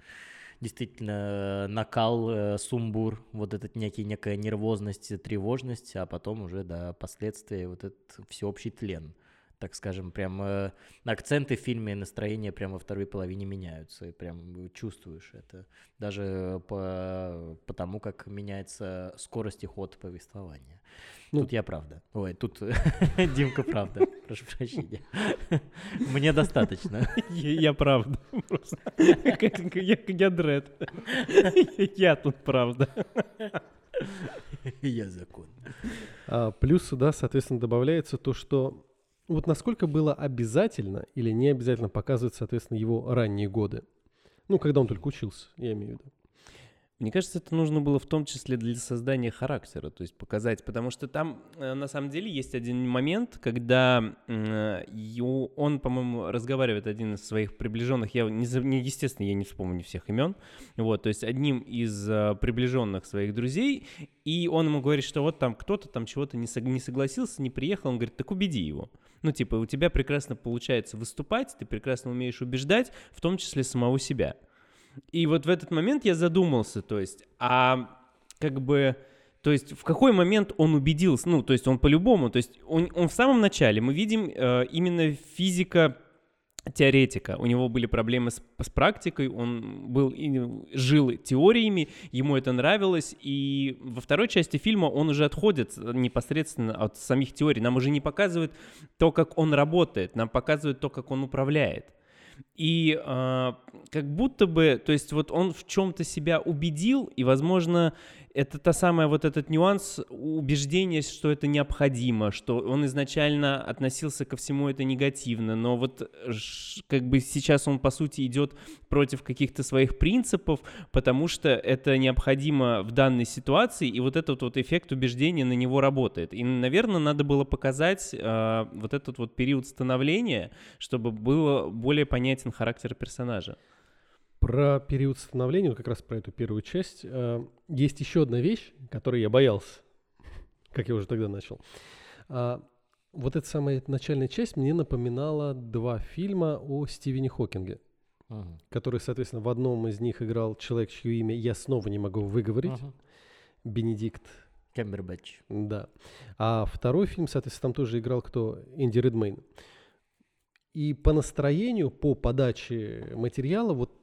действительно э, накал, э, сумбур, вот этот некий, некая нервозность, тревожность, а потом уже, да, последствия, вот этот всеобщий тлен. Так скажем, прям э, акценты в фильме, настроение прямо во второй половине меняются, и прям чувствуешь это. Даже по, по тому, как меняется скорость и ход повествования. Ну, тут я правда. Ой, тут Димка правда. Прошу прощения. Мне достаточно. Я, правда. Я, дред. Я тут правда. Я закон. А, плюс сюда, соответственно, добавляется то, что вот насколько было обязательно или не обязательно показывать, соответственно, его ранние годы. Ну, когда он только учился, я имею в виду. Мне кажется, это нужно было в том числе для создания характера, то есть показать, потому что там э, на самом деле есть один момент, когда э, он, по-моему, разговаривает один из своих приближенных, я не, естественно, я не вспомню всех имен, вот, то есть одним из э, приближенных своих друзей, и он ему говорит, что вот там кто-то там чего-то не согласился, не приехал, он говорит, так убеди его. Ну, типа, у тебя прекрасно получается выступать, ты прекрасно умеешь убеждать, в том числе самого себя. И вот в этот момент я задумался, то есть, а как бы, то есть в какой момент он убедился, ну, то есть он по-любому, то есть он, он в самом начале, мы видим э, именно физика теоретика. У него были проблемы с, с практикой, он был и жил теориями, ему это нравилось, и во второй части фильма он уже отходит непосредственно от самих теорий. Нам уже не показывают то, как он работает, нам показывают то, как он управляет. И э, как будто бы, то есть вот он в чем-то себя убедил, и, возможно, это та самая вот этот нюанс убеждения, что это необходимо, что он изначально относился ко всему это негативно, но вот как бы сейчас он, по сути, идет против каких-то своих принципов, потому что это необходимо в данной ситуации, и вот этот вот эффект убеждения на него работает. И, наверное, надо было показать э, вот этот вот период становления, чтобы было более понятен характер персонажа. Про период становления, вот как раз про эту первую часть, э, есть еще одна вещь, которой я боялся, как я уже тогда начал. А, вот эта самая начальная часть мне напоминала два фильма о Стивене Хокинге, Мгм. который, соответственно, в одном из них играл человек, чье имя я снова не могу выговорить, Мгм. Бенедикт, Кембербэтч. да. А второй фильм, соответственно, там тоже играл кто? Энди Редмейн. И по настроению, по подаче материала, вот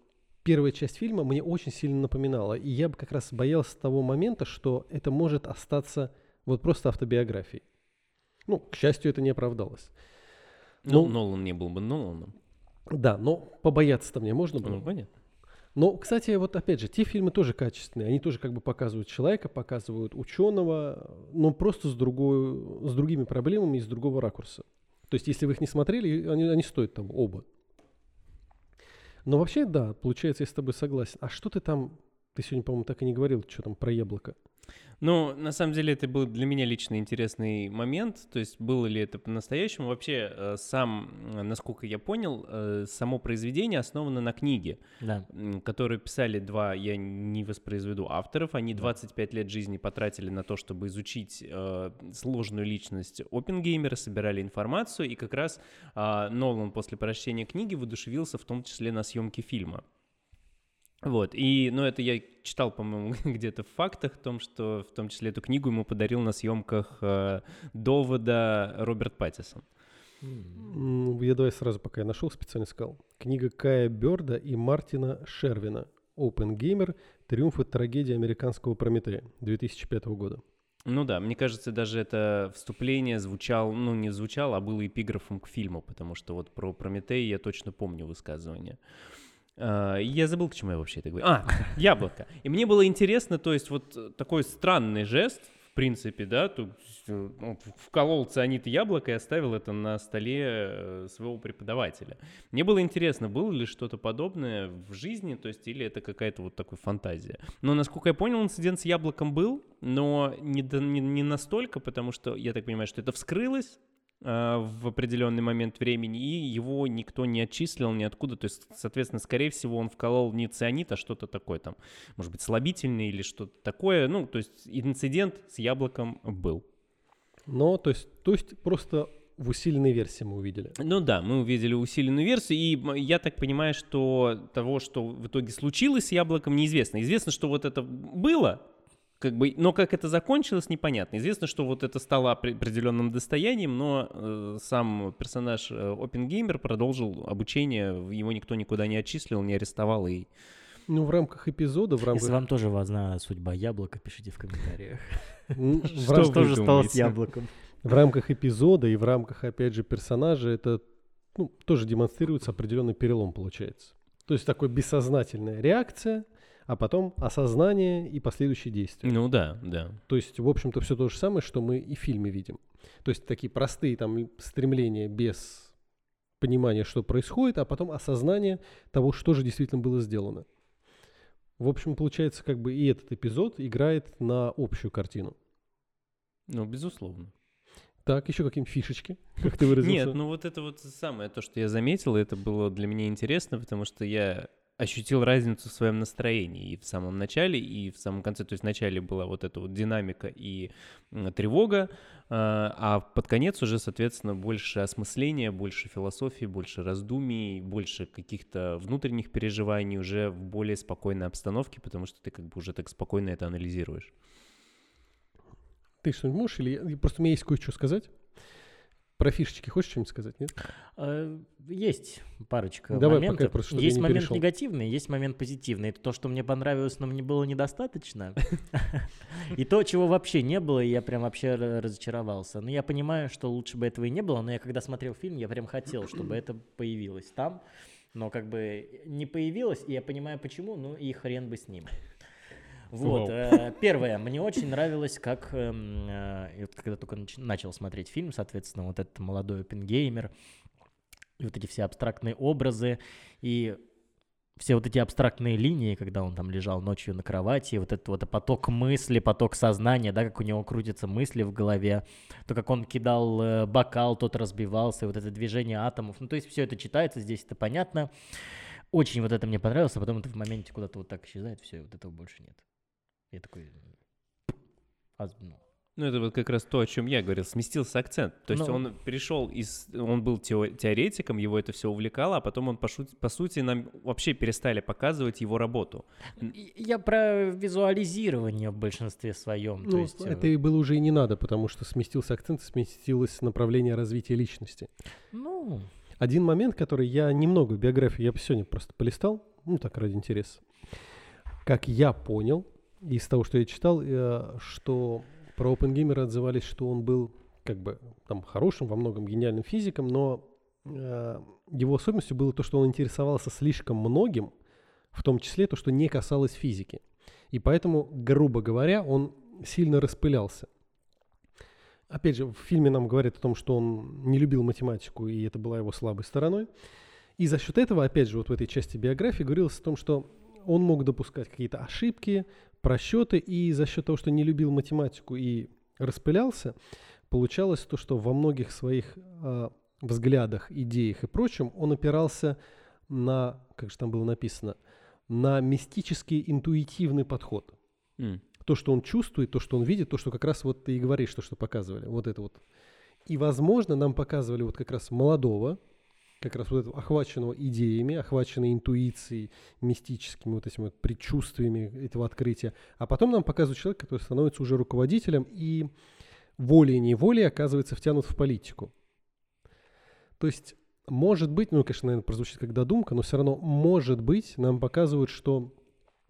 первая часть фильма мне очень сильно напоминала. И я бы как раз боялся того момента, что это может остаться вот просто автобиографией. Ну, к счастью, это не оправдалось. Ну, Нолан не был бы Ноланом. Да, но побояться-то мне можно было. Ну, понятно. Но, кстати, вот опять же, те фильмы тоже качественные. Они тоже как бы показывают человека, показывают ученого, но просто с, другой, с другими проблемами и с другого ракурса. То есть, если вы их не смотрели, они, они стоят там оба. Но вообще, да, получается, я с тобой согласен. А что ты там, ты сегодня, по-моему, так и не говорил, что там про яблоко. Ну, на самом деле, это был для меня лично интересный момент. То есть, было ли это по-настоящему? Вообще, э, сам, насколько я понял, э, само произведение основано на книге, Да. которую писали два, я не воспроизведу авторов. Они 25 лет жизни потратили на то, чтобы изучить э, сложную личность Оппенгеймера, собирали информацию, и как раз а, Нолан после прочтения книги воодушевился в том числе на съемке фильма. Вот, и, ну, это я читал, по-моему, где-то в фактах, о том, что в том числе эту книгу ему подарил на съемках э, довода Роберт Паттисон. Я давай сразу, пока я нашел, специально сказал. Книга Кая Берда и Мартина Шервина. Gamer. Триумф и трагедия американского Прометея 2005 года. Ну да, мне кажется, даже это вступление звучало, ну не звучало, а было эпиграфом к фильму, потому что вот про Прометей я точно помню высказывание. А, Я забыл, к чему я вообще это говорю. А, яблоко. И мне было интересно, то есть вот э, такой странный жест, в принципе, да, есть, э, ну, вколол цианид яблоко и оставил это на столе э, своего преподавателя. Мне было интересно, было ли что-то подобное в жизни, то есть или это какая-то вот такая фантазия. Но, насколько я понял, инцидент с яблоком был, но не, не, не настолько, потому что я так понимаю, что это вскрылось, а, в определенный момент времени, и его никто не отчислил ниоткуда. То есть, соответственно, скорее всего, он вколол не цианид, а что-то такое там, может быть, слабительный или что-то такое. Ну, то есть инцидент с яблоком был. Но, то есть, то есть просто в усиленной версии мы увидели. Ну да, мы увидели усиленную версию, и я так понимаю, что того, что в итоге случилось с яблоком, неизвестно. Известно, что вот это было, как бы, но как это закончилось, непонятно. Известно, что вот это стало опре- определенным достоянием, но э, сам персонаж э, Оппенгеймер продолжил обучение, его никто никуда не отчислил, не арестовал, и Ну, в рамках эпизода, в рамках... Если вам тоже важна судьба яблока, пишите в комментариях. Что рамках- вы Что же стало с яблоком? В рамках эпизода и в рамках, опять же, персонажа это ну, тоже демонстрируется определенный перелом, получается. То есть такой бессознательная реакция, а потом осознание и последующие действия. ну да, да. То есть, в общем-то, все то же самое, что мы и в фильме видим. То есть такие простые там стремления без понимания, что происходит, а потом осознание того, что же действительно было сделано. В общем, получается, как бы и этот эпизод играет на общую картину. Ну, безусловно. Так, еще какие-нибудь фишечки, как ты выразился? Нет, ну вот это вот самое, то, что я заметил, это было для меня интересно, потому что я ощутил разницу в своем настроении и в самом начале, и в самом конце. То есть в начале была вот эта вот динамика и тревога, а а под конец уже, соответственно, больше осмысления, больше философии, больше раздумий, больше каких-то внутренних переживаний уже в более спокойной обстановке, потому что ты как бы уже так спокойно это анализируешь. Ты что-нибудь можешь? Или я- просто у меня есть кое-что сказать. Про фишечки хочешь что-нибудь сказать, нет? Э, Есть парочка Давай, пока моментов. просто, чтобы я есть момент перешел. негативный, есть момент позитивный. Это то, что мне понравилось, но мне было недостаточно. И то, чего вообще не было, я прям вообще ра- разочаровался. Но я понимаю, что лучше бы этого и не было, но я когда смотрел фильм, я прям хотел, чтобы это появилось там. Но как бы не появилось, и я понимаю почему, ну и хрен бы с ним. Вот. Э, Первое, мне очень нравилось, как, эм, э, и когда только нач- начал смотреть фильм, соответственно, вот этот молодой опенгеймер, и вот эти все абстрактные образы, и все вот эти абстрактные линии, когда он там лежал ночью на кровати, вот этот вот поток мысли, поток сознания, да, как у него крутятся мысли в голове, то, как он кидал э, бокал, тот разбивался, и вот это движение атомов, ну, то есть все это читается, здесь это понятно. Очень вот это мне понравилось, а потом это в моменте куда-то вот так исчезает, все, вот этого больше нет. Я такой... а, ну, Ну, это вот как раз то, о чем я говорил, сместился акцент. То есть Ну. он перешел из... Он был тео- теоретиком, его это все увлекало, а потом он, по, шу- по сути, нам вообще перестали показывать его работу. И- Я про визуализирование в большинстве своем. то Ну, есть, э, это и было уже и не надо, потому что сместился акцент, сместилось направление развития личности. ну, Один момент, который я немного биографию, я сегодня просто полистал, ну так ради интереса. Как я понял, из того, что я читал, э, что про Опенгеймера отзывались, что он был как бы там хорошим, во многом гениальным физиком, но э, его особенностью было то, что он интересовался слишком многим, в том числе то, что не касалось физики. И поэтому, грубо говоря, он сильно распылялся. Опять же, в фильме нам говорят о том, что он не любил математику, и это была его слабой стороной. И за счет этого, опять же, вот в этой части биографии говорилось о том, что он мог допускать какие-то ошибки, просчеты, и за счет того, что не любил математику и распылялся, получалось то, что во многих своих э, взглядах, идеях и прочем он опирался на, как же там было написано, на мистический интуитивный подход. М. То, что он чувствует, то, что он видит, то, что как раз вот ты и говоришь, то, что показывали. Вот это вот. И, возможно, нам показывали вот как раз молодого, как раз вот этого охваченного идеями, охваченной интуицией, мистическими вот этими вот предчувствиями этого открытия. А потом нам показывают человека, который становится уже руководителем и волей-неволей оказывается втянут в политику. То есть, может быть, ну, конечно, наверное, прозвучит как додумка, но все равно, может быть, нам показывают, что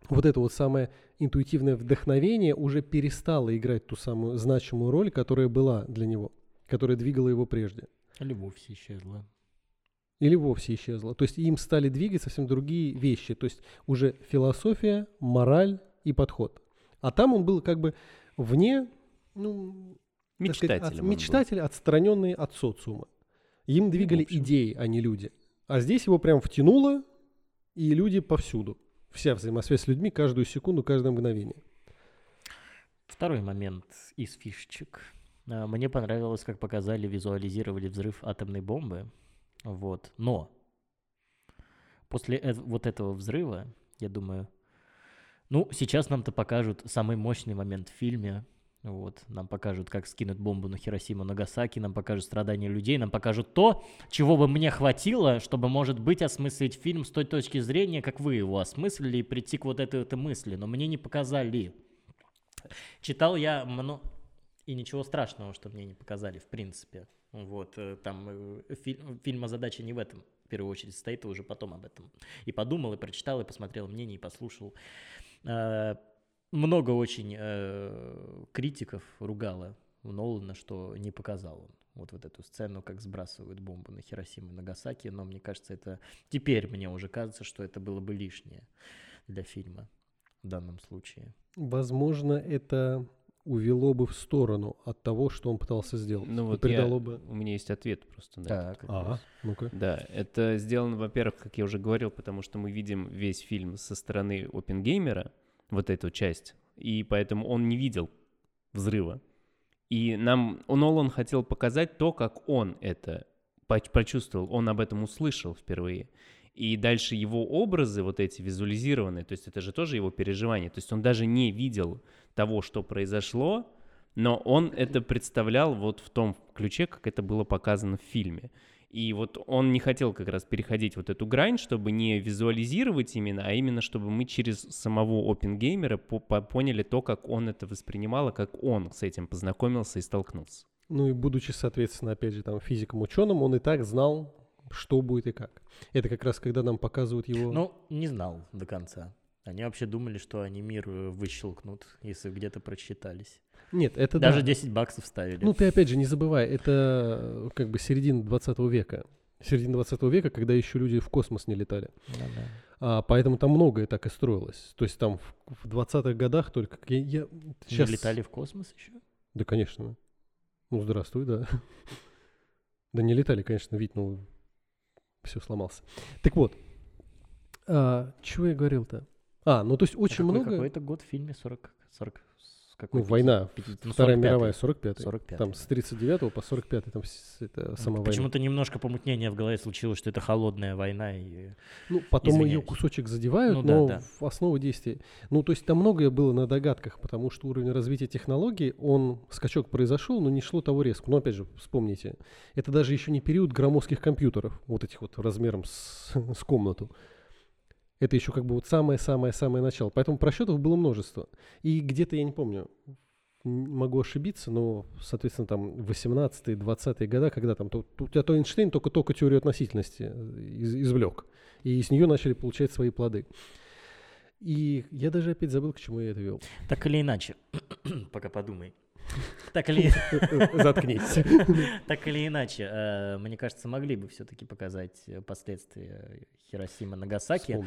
вот это вот самое интуитивное вдохновение уже перестало играть ту самую значимую роль, которая была для него, которая двигала его прежде. Вовсе исчезла. Или вовсе исчезла. То есть им стали двигать совсем другие вещи. То есть уже философия, мораль и подход. А там он был как бы вне, ну, сказать, от- мечтатель, отстраненный от социума. Им двигали идеи, а не люди. А здесь его прям втянуло, и люди повсюду. Вся взаимосвязь с людьми каждую секунду, каждое мгновение. Второй момент из фишечек. А, Мне понравилось, как показали, визуализировали взрыв атомной бомбы. Вот. Но после э- вот этого взрыва, я думаю, ну, сейчас нам-то покажут самый мощный момент в фильме. Вот. Нам покажут, как скинуть бомбу на Хиросиму, Нагасаки, нам покажут страдания людей, нам покажут то, чего бы мне хватило, чтобы, может быть, осмыслить фильм с той точки зрения, как вы его осмыслили, и прийти к вот этой, этой мысли. Но мне не показали. Читал я много... И ничего страшного, что мне не показали, в принципе. Вот, э, там э, фильм, фильма задача не в этом, в первую очередь, стоит, и уже потом об этом. И подумал, и прочитал, и посмотрел мнение, и послушал. Э, Много очень критиков ругало Нолана, что не показал он вот, вот эту сцену, как сбрасывают бомбу на Хиросиму и Нагасаки, но мне кажется, это... Теперь мне уже кажется, что это было бы лишнее для фильма в данном случае. Возможно, это увело бы в сторону от того, что он пытался сделать. Ну И вот придало я- бы... у меня есть ответ просто на это. Так, А, ну-ка. Да, это сделано, во-первых, как я уже говорил, потому что мы видим весь фильм со стороны Опенгеймера, вот эту часть, и поэтому он не видел взрыва. И нам Нолан хотел показать то, как он это прочувствовал, он об этом услышал впервые. И дальше его образы вот эти визуализированные, то есть это же тоже его переживание. То есть он даже не видел того, что произошло, но он это представлял вот в том ключе, как это было показано в фильме. И вот он не хотел как раз переходить вот эту грань, чтобы не визуализировать именно, а именно чтобы мы через самого опенгеймера по- по- поняли то, как он это воспринимал, и как он с этим познакомился и столкнулся. Ну и будучи, соответственно, опять же, там, физиком-ученым, он и так знал, что будет и как. Это как раз когда нам показывают его... Ну, не знал до конца. Они вообще думали, что они мир э, выщелкнут, если где-то прочитались. Нет, это Даже да. 10 баксов ставили. Ну ты опять же не забывай, это э, как бы середина 20 века. Середина 20 века, когда еще люди в космос не летали. Да-да. А, поэтому там многое так и строилось. То есть там в, в 20-х годах только... Я, я Не щас- летали в космос еще? Да, конечно. Ну, здравствуй, да. Да не летали, конечно, ведь, ну, все сломался. Так вот, а, чего я говорил-то? А, ну, то есть очень много... Какой-то год в фильме 40... 40 с Ну, какой война, пяти- ну, Вторая 45-й. мировая, 45-й. 45-й. Там с 39 по 45 там это Ну, сама война. Почему-то немножко помутнение в голове случилось, что это холодная война. И... Ну, потом ее Извиняюсь. кусочек задевают, Ну да, но да. в основу действия. Ну, то есть там многое было на догадках, потому что уровень развития технологий, он, скачок произошел, но не шло того резко. Но опять же, вспомните, это даже еще не период громоздких компьютеров, вот этих вот размером с, с комнату. Это еще как бы вот самое-самое-самое начало. Поэтому просчетов было множество. И где-то, я не помню, могу ошибиться, но, соответственно, там 18-е, 20-е года, когда там то- у тебя то Эйнштейн только-только теорию относительности э, из- извлек, и с нее начали получать свои плоды. И я даже опять забыл, к чему я это вел. Так или иначе, пока подумай. Так или, Заткнись. так или иначе, э, мне кажется, могли бы все-таки показать э, последствия Хиросима Нагасаки.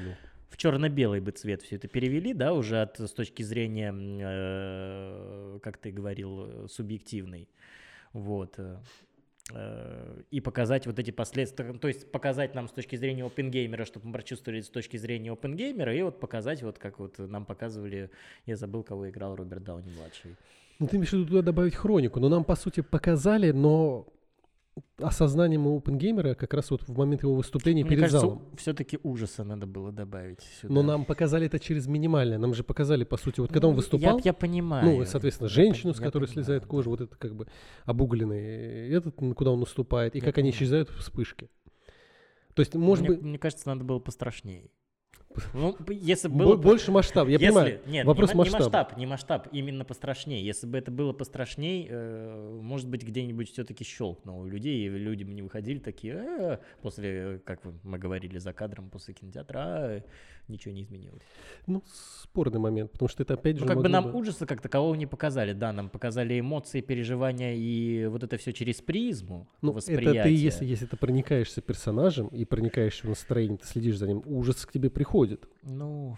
В черно-белый бы цвет все это перевели, да, уже от, с точки зрения, э, как ты говорил, субъективной. Вот. И показать вот эти последствия, то есть показать нам с точки зрения опенгеймера, чтобы мы прочувствовали с точки зрения опенгеймера, и вот показать вот как вот нам показывали, я забыл, кого играл Роберт Дауни-младший. Ну, ты имеешь в виду туда добавить хронику, но нам, по сути, показали, но осознанием опенгеймера как раз вот в момент его выступления Мне перед кажется, залом. все-таки ужаса надо было добавить сюда. Но нам показали это через минимальное. Нам же показали, по сути, вот когда он Ну, выступал, Я, я понимаю. ну, соответственно, Я женщину, пон- с я которой понимаю, слезает да. кожа, вот это как бы обугленный, этот, н- куда он наступает, и Я как они понимаю. исчезают в вспышке. То есть, может мне, быть, мне кажется, надо было пострашнее. Ну, если было бы- больше масштаб. Я если- понимаю. Нет, вопрос не, ма- не масштаб, не масштаб, именно пострашнее. Если бы это было пострашней, э, может быть, где-нибудь все-таки щелкнуло у людей, и люди бы не выходили такие, «Э», после, э, как мы говорили за кадром, после кинотеатра, «А, ничего не изменилось. Ну, спорный момент, потому что это опять же Ну, как бы нам ужаса как такового не показали, да, нам показали эмоции, переживания и вот это все через призму Ну, восприятия. это ты, если, если ты проникаешься персонажем и проникаешься в настроение, ты следишь за ним, ужас к тебе приходит. Ну,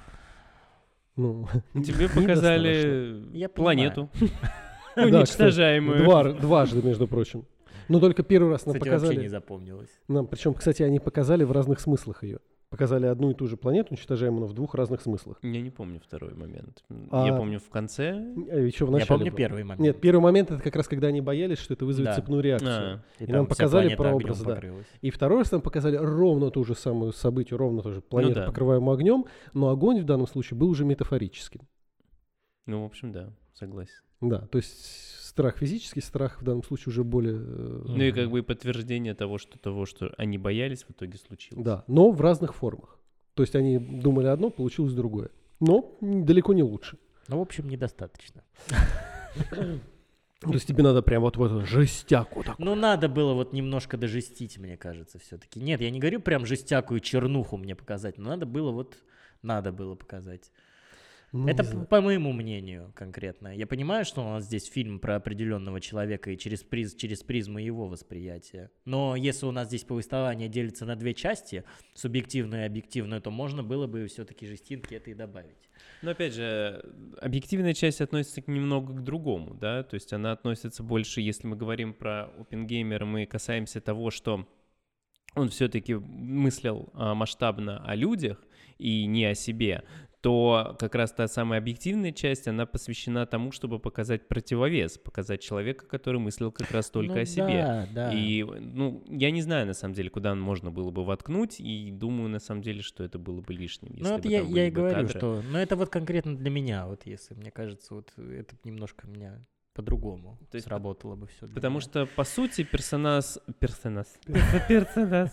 Ну, Тебе показали Я планету, уничтожаемую. Два- дважды, между прочим. Но только первый раз нам кстати, вообще не показали. запомнилось. Нам, причем, кстати, они показали в разных смыслах ее. Показали одну и ту же планету, уничтожаемую, но в двух разных смыслах. Я не помню второй момент. А- Я помню в конце. А еще в Я начале помню было. первый момент. Нет, первый момент это как раз когда они боялись, что это вызовет Да. цепную реакцию. А, И, и нам показали прообраз, да. покрылась. И второй раз нам показали ровно ту же самую событие, ровно ту же планету, да. покрываемую огнем, но огонь в данном случае был уже метафорическим. Ну, в общем, да, согласен. Да, то есть страх физический, страх в данном случае уже более... э, Ну и как бы и подтверждение того, что того, что они боялись, в итоге случилось. Да, но в разных формах. То есть они думали одно, получилось другое. Но далеко не лучше. Ну, в общем, недостаточно. То есть тебе надо прям вот в эту жестяк вот так. Ну, надо было вот немножко дожестить, мне кажется, все-таки. Нет, я не говорю прям жестякую чернуху мне показать, но надо было вот, надо было показать. Ну, Это не п- знаю. по моему мнению конкретно. Я понимаю, что у нас здесь фильм про определенного человека и через, приз, через призму его восприятия. Но если у нас здесь повествование делится на две части, субъективную и объективную, то можно было бы все-таки жестинки это и добавить. Но опять же, объективная часть относится немного к другому, да, то есть она относится больше, если мы говорим про OpenGamer, мы касаемся того, что он все-таки мыслил а, масштабно о людях и не о себе, то как раз та самая объективная часть, она посвящена тому, чтобы показать противовес, показать человека, который мыслил как раз только Ну о себе. Да, да. И, ну, я не знаю, на самом деле, куда можно было бы воткнуть, и думаю, на самом деле, что это было бы лишним. Ну, это бы я, там я были и говорю, кадры. что... Но это вот конкретно для меня, вот если, мне кажется, вот это немножко меня по-другому То есть сработало бы все. Потому что, по сути, персонаж... Персонаж. Персонаж.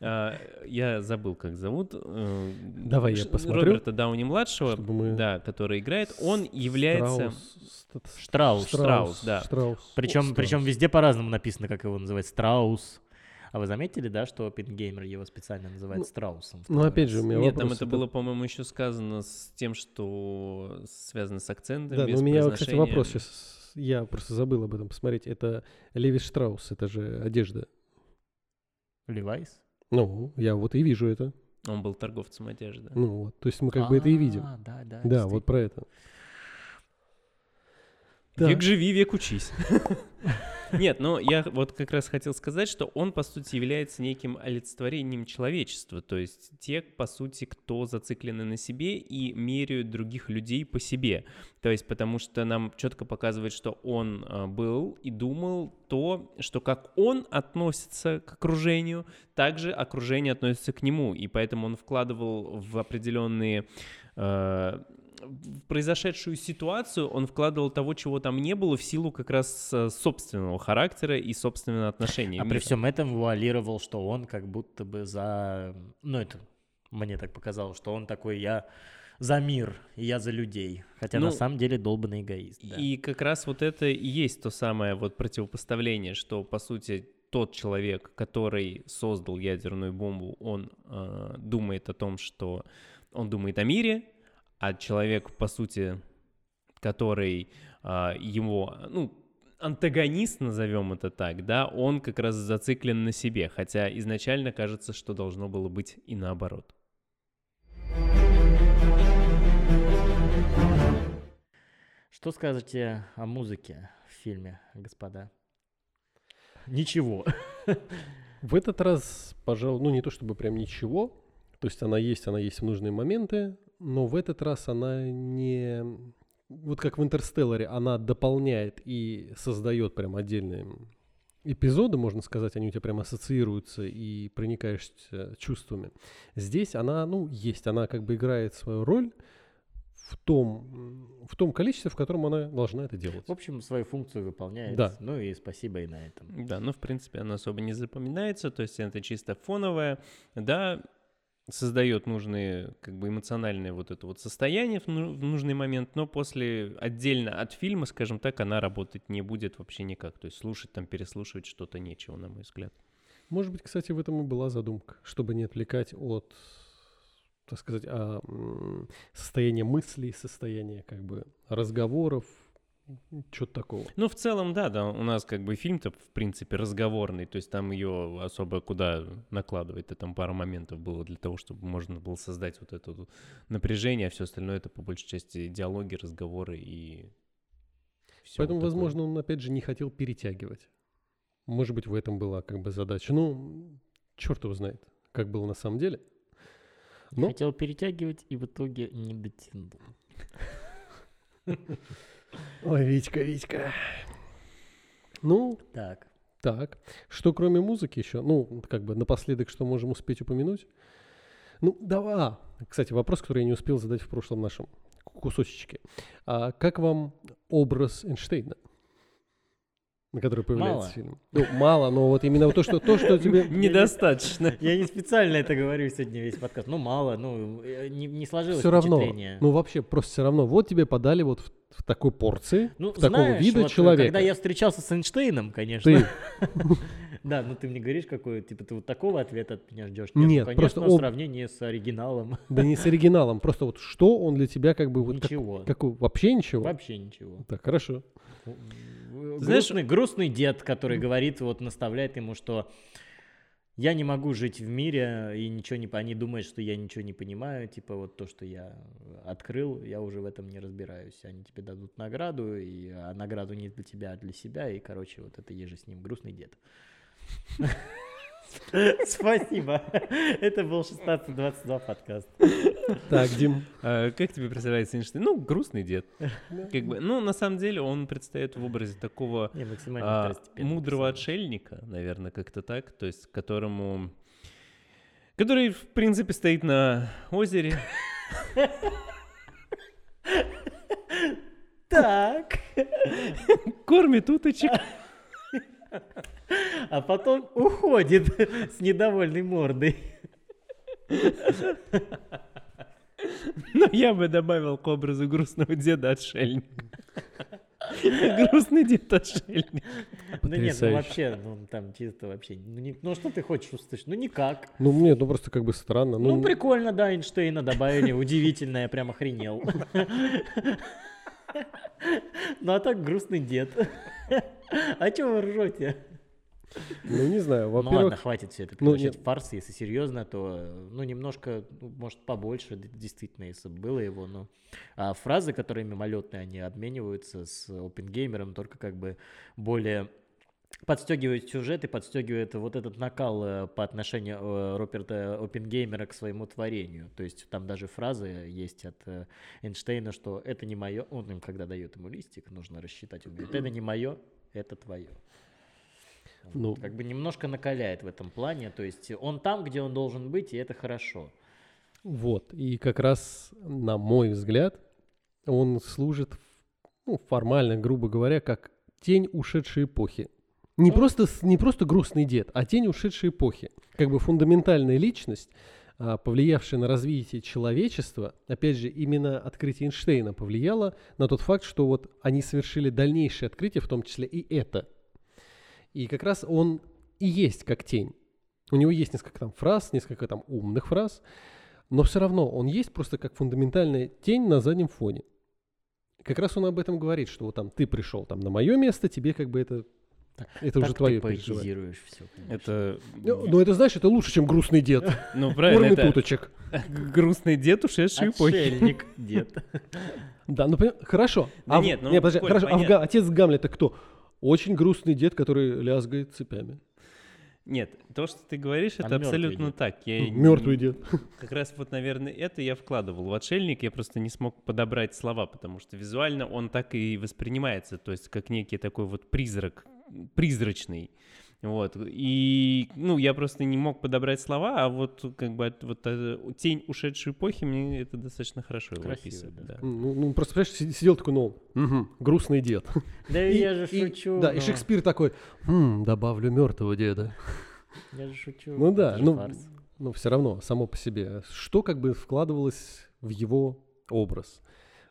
А, Я забыл, как зовут. э, Давай я посмотрю, Роберта Дауни-младшего, да, который играет, он является... Штраус. Штраус, да. Причем, причем везде по-разному написано, как его называют. Страус. А вы заметили, да, что Опенгеймер его специально называет Ну, Страусом? Ну, опять же, у меня Нет, там вопрос, это было, по-моему, еще сказано с тем, что связано с акцентом, Да, без но у меня, кстати, вопрос сейчас. Я просто забыл об этом посмотреть. Это Леви Штраус, это же одежда. Левайс? Ну, я вот и вижу это. Он был торговцем одежды. Ну вот, то есть мы как бы это и видим. А, Да, да. Да, вот про это. Век Так. живи, век учись. Нет, но я вот как раз хотел сказать, что он, по сути, является неким олицетворением человечества. То есть те, по сути, кто зациклены на себе и меряют других людей по себе. То есть потому что нам четко показывает, что он а, был и думал то, что как он относится к окружению, также окружение относится к нему. И поэтому он вкладывал в определенные э, в произошедшую ситуацию он вкладывал того, чего там не было, в силу как раз э, собственного характера и собственного отношения. А при всем этом вуалировал, что он как будто бы за... Ну, это мне так показалось, что он такой, я за мир, и я за людей. Хотя Ну, на самом деле долбанный эгоист. Да. И как раз вот это и есть то самое вот противопоставление, что, по сути, тот человек, который создал ядерную бомбу, он э, думает о том, что он думает о мире, а человек, по сути, который а, его, ну, антагонист, назовем это так, да, он как раз зациклен на себе, хотя изначально кажется, что должно было быть и наоборот. Что скажете о музыке в фильме, господа? Ничего. В этот раз, пожалуй, ну не то чтобы прям ничего, то есть она есть, она есть в нужные моменты, но в этот раз она не... Вот как в «Интерстелларе», она дополняет и создает прям отдельные эпизоды, можно сказать, они у тебя прям ассоциируются и проникаешься чувствами. Здесь она, ну, есть, она как бы играет свою роль в том, в том количестве, в котором она должна это делать. В общем, свою функцию выполняет. Да. Ну и спасибо и на этом. Да, ну, в принципе, она особо не запоминается, то есть это чисто фоновое, да, создает нужные, как бы, эмоциональное вот это вот состояние в, ну- в нужный момент, но после, отдельно от фильма, скажем так, она работать не будет вообще никак, то есть слушать там, переслушивать что-то нечего, на мой взгляд. Может быть, кстати, в этом и была задумка, чтобы не отвлекать от, так сказать, а, состояния мыслей, состояния как бы разговоров, что-то такого. Ну, в целом, да, да, у нас как бы фильм-то, в принципе, разговорный, то есть там ее особо куда накладывать, и там пара моментов было для того, чтобы можно было создать вот это вот напряжение, а все остальное это по большей части диалоги, разговоры и всё Поэтому, вот такое. возможно, он, опять же, не хотел перетягивать. Может быть, в этом была как бы задача. Ну, черт его знает, как было на самом деле. Но Хотел перетягивать и в итоге не дотянул. Ой, Витька, Витька. Ну, Так. так. Что кроме музыки еще? Ну, как бы напоследок, что можем успеть упомянуть? Ну, давай. А, кстати, вопрос, который я не успел задать в прошлом нашем кусочечке. А как вам образ Эйнштейна? На который появляется Мало. фильм. Ну, мало, но вот именно то, что, то, что тебе... Недостаточно. Я не специально это говорю сегодня весь подкаст. Ну, мало, ну, э, не, не сложилось Все равно. Ну, вообще, просто все равно. Вот тебе подали вот в, в такой порции, Ну, в такого знаешь, вида вот, э, человека. Когда я встречался с Эйнштейном, конечно. Ты, Да, ну ты мне говоришь, какой, типа, ты вот такого ответа от меня ждешь? Нет, ну, просто конечно, в об- сравнении с оригиналом. да не с оригиналом, просто вот что он для тебя как бы вот как- Ничего. какой- вообще ничего? Вообще ничего. Так, хорошо. Знаешь- Грустный, грустный дед, который говорит, вот наставляет ему, что я не могу жить в мире, и ничего не... Они думают, что я ничего не понимаю, типа вот то, что я открыл, я уже в этом не разбираюсь. Они тебе дадут награду, и, а награду не для тебя, а для себя, и, короче, вот это еже с ним. Грустный дед. Спасибо. Это был 1622 подкаст. Так, Дим. А как тебе представляется Эйнштейн? Ну, грустный дед. Как бы, ну, на самом деле, он предстает в образе такого Не, а, мудрого отшельника, наверное, как-то так, то есть которому... Который, в принципе, стоит на озере, Так. кормит уточек. А потом уходит с недовольной мордой. Но я бы добавил к образу грустного деда-отшельника. Грустный дед-отшельник. Да нет, ну вообще, ну там чисто вообще. Ну, не- ну что ты хочешь услышать? Ну никак. Ну, нет, ну просто как бы странно. Ну, Ну, прикольно, да, Эйнштейна добавили, удивительно, я прям охренел. Ну а так грустный дед. А чего вы ржете? Ну, не знаю. Ну ладно, хватит все это ну, превращать нет. в фарс, если серьезно, то, ну, немножко, ну, может, побольше, действительно, если бы было его, но... А фразы, которые мимолетные, они обмениваются с опенгеймером, только как бы более подстегивают сюжет и подстегивает вот этот накал э, по отношению э, Роберта Оппенгеймера к своему творению. То есть там даже фразы есть от э, Эйнштейна, что это не мое, он им когда дает ему листик, нужно рассчитать, он говорит, это не мое, это твое. Ну, Как бы немножко накаляет в этом плане, то есть он там, где он должен быть, и это хорошо. вот. И как раз, на мой взгляд, он служит, ну, формально, грубо говоря, как тень ушедшей эпохи. Не Ну. просто, не просто грустный дед, а тень ушедшей эпохи. Как бы фундаментальная личность, а, повлиявшее на развитие человечества, опять же, именно открытие Эйнштейна повлияло на тот факт, что вот они совершили дальнейшие открытия, в том числе и это. И как раз он и есть как тень. У него есть несколько там фраз, несколько там умных фраз, но все равно он есть просто как фундаментальная тень на заднем фоне. Как раз он об этом говорит, что вот там ты пришел там на мое место, тебе как бы это это так уже твое ты переживание. поэтизируешь все, конечно. Это, Ну, ну, это знаешь, это лучше, чем грустный дед. ну, правильно, это уточек. грустный дед ушедшей эпохи. Отшельник, дед. Да, ну хорошо. Да в- нет, ну, подожди, хорошо. а отец Гамлета кто? Очень грустный дед, который лязгает цепями. Нет, то, что ты говоришь, А это абсолютно дед? так. Я Мертвый не- дед. Как раз вот, наверное, это я вкладывал в отшельник, я просто не смог подобрать слова, потому что визуально он так и воспринимается, то есть как некий такой вот призрак, призрачный. Вот. И, ну, я просто не мог подобрать слова, а вот как бы от- вот э, тень ушедшей эпохи мне это достаточно хорошо его Красиво, описывает. да. да. Ну, ну, просто, понимаешь, си- сидел такой, ну, мгм, грустный дед. Да И- я же и- шучу. Да, и ну. Шекспир такой, «М, добавлю мертвого деда. Я же шучу. Ну да, ну, фарс. ну все равно, само по себе. Что как бы вкладывалось в его образ?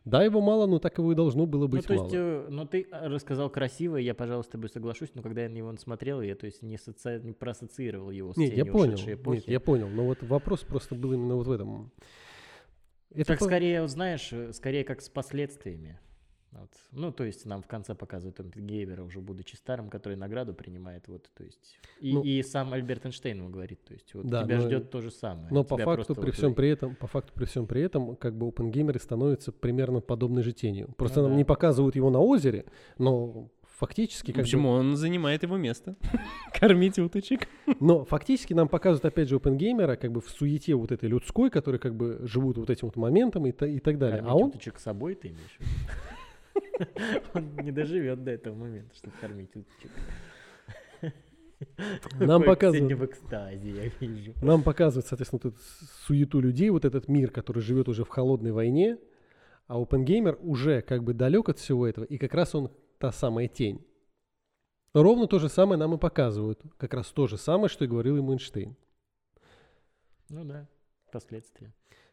Да, его мало, но так его и должно было Ну, быть то мало. есть, э, ну, ты э, рассказал красиво, и я, пожалуй, с тобой соглашусь, но когда я на него смотрел, я, то есть, не, соци- не проассоциировал его с Нет, я понял. эпохи. Нет, я понял. Но вот вопрос просто был именно вот в этом. Это Так по- скорее, вот знаешь, э, скорее как с последствиями. Вот. Ну, то есть нам в конце показывают Оппенгеймера, уже будучи старым, который награду принимает, вот, то есть. И, Ну, и сам Альберт Эйнштейн ему говорит, то есть, вот Да, тебя но- ждет то же самое. Но по факту, при вот всем вы- при этом, по факту, при всем при этом, как бы опенгеймеры становятся примерно подобной же тенью. Просто Ну нам да. не показывают его на озере, но фактически как бы- Почему? Он занимает его место. Кормить уточек. но фактически нам показывают опять же опенгеймера как бы в суете вот этой людской, которые как бы живут вот этим вот моментом и, та- и так далее. А Кормить он уточек с собой ты имеешь? Он не доживет до этого момента, чтобы кормить уточек. нам показывают. в экстазе, я вижу. Нам показывают, соответственно, вот эту суету людей, вот этот мир, который живет уже в холодной войне, а OpenGamer уже как бы далек от всего этого, и как раз он та самая тень. Ровно то же самое нам и показывают. Как раз то же самое, что и говорил ему Эйнштейн. Ну да, последствия.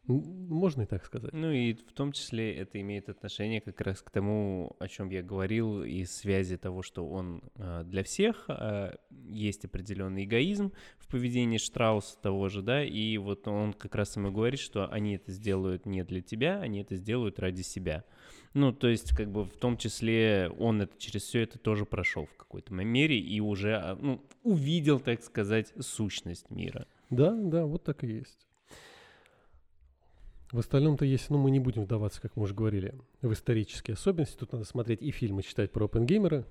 М, Можно и так сказать. Ну и в том числе это имеет отношение как раз к тому, о чем я говорил, и связи того, что он а, для всех, а, есть определенный эгоизм в поведении Штрауса того же, да, и вот он как раз ему говорит, что они это сделают не для тебя, они это сделают ради себя. Ну, то есть, как бы в том числе он это через все это тоже прошел в какой-то мере и уже а, ну, увидел, так сказать, сущность мира. Да, да, вот так и есть. В остальном-то есть, ну, мы не будем вдаваться, как мы уже говорили, в исторические особенности. Тут надо смотреть и фильмы, читать про опенгеймера.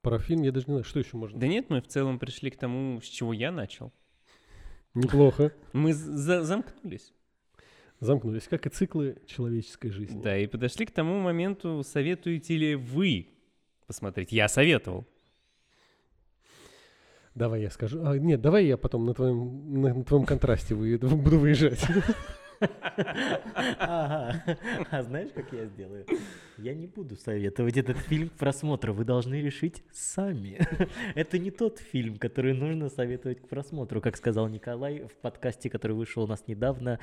Про фильм я даже не знаю, что еще можно. Да нет, мы в целом пришли к тому, с чего я начал. Неплохо. Мы за- замкнулись. Замкнулись, как и циклы человеческой жизни. Да, и подошли к тому моменту, советуете ли вы посмотреть. Я советовал. Давай я скажу. А, нет, давай я потом на твоем, на, на твоем контрасте выеду, буду выезжать. А знаешь, как я сделаю? Я не буду советовать этот фильм к просмотру. Вы должны решить сами. Это не тот фильм, который нужно советовать к просмотру, как сказал Николай в подкасте, который вышел у нас недавно,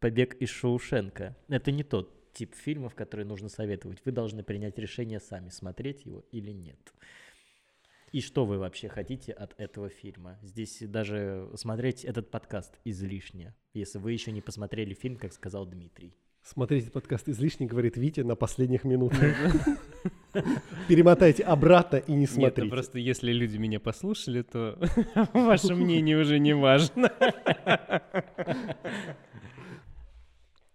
«Побег из Шоушенка». Это не тот тип фильмов, который нужно советовать. Вы должны принять решение сами, смотреть его или нет. И что вы вообще хотите от этого фильма? Здесь даже смотреть этот подкаст излишне, если вы еще не посмотрели фильм, как сказал Дмитрий. Смотрите подкаст излишне, говорит Витя на последних минутах. Перемотайте обратно и не Нет, смотрите. просто если люди меня послушали, то ваше мнение уже не важно.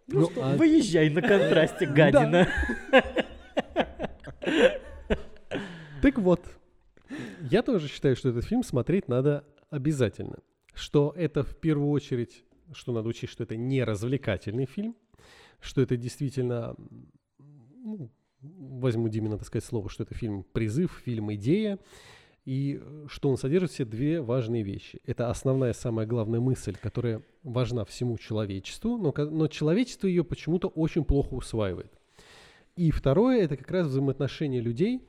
Ну, Ну, что, а- выезжай на контрасте, гадина. Так вот, я тоже считаю, что этот фильм смотреть надо обязательно. Что это в первую очередь, что надо учесть, что это не развлекательный фильм, что это действительно, ну, возьму Димина, так сказать, слово, что это фильм призыв, фильм идея, и что он содержит все две важные вещи. Это основная, самая главная мысль, которая важна всему человечеству, но, но человечество ее почему-то очень плохо усваивает. И второе, это как раз взаимоотношения людей,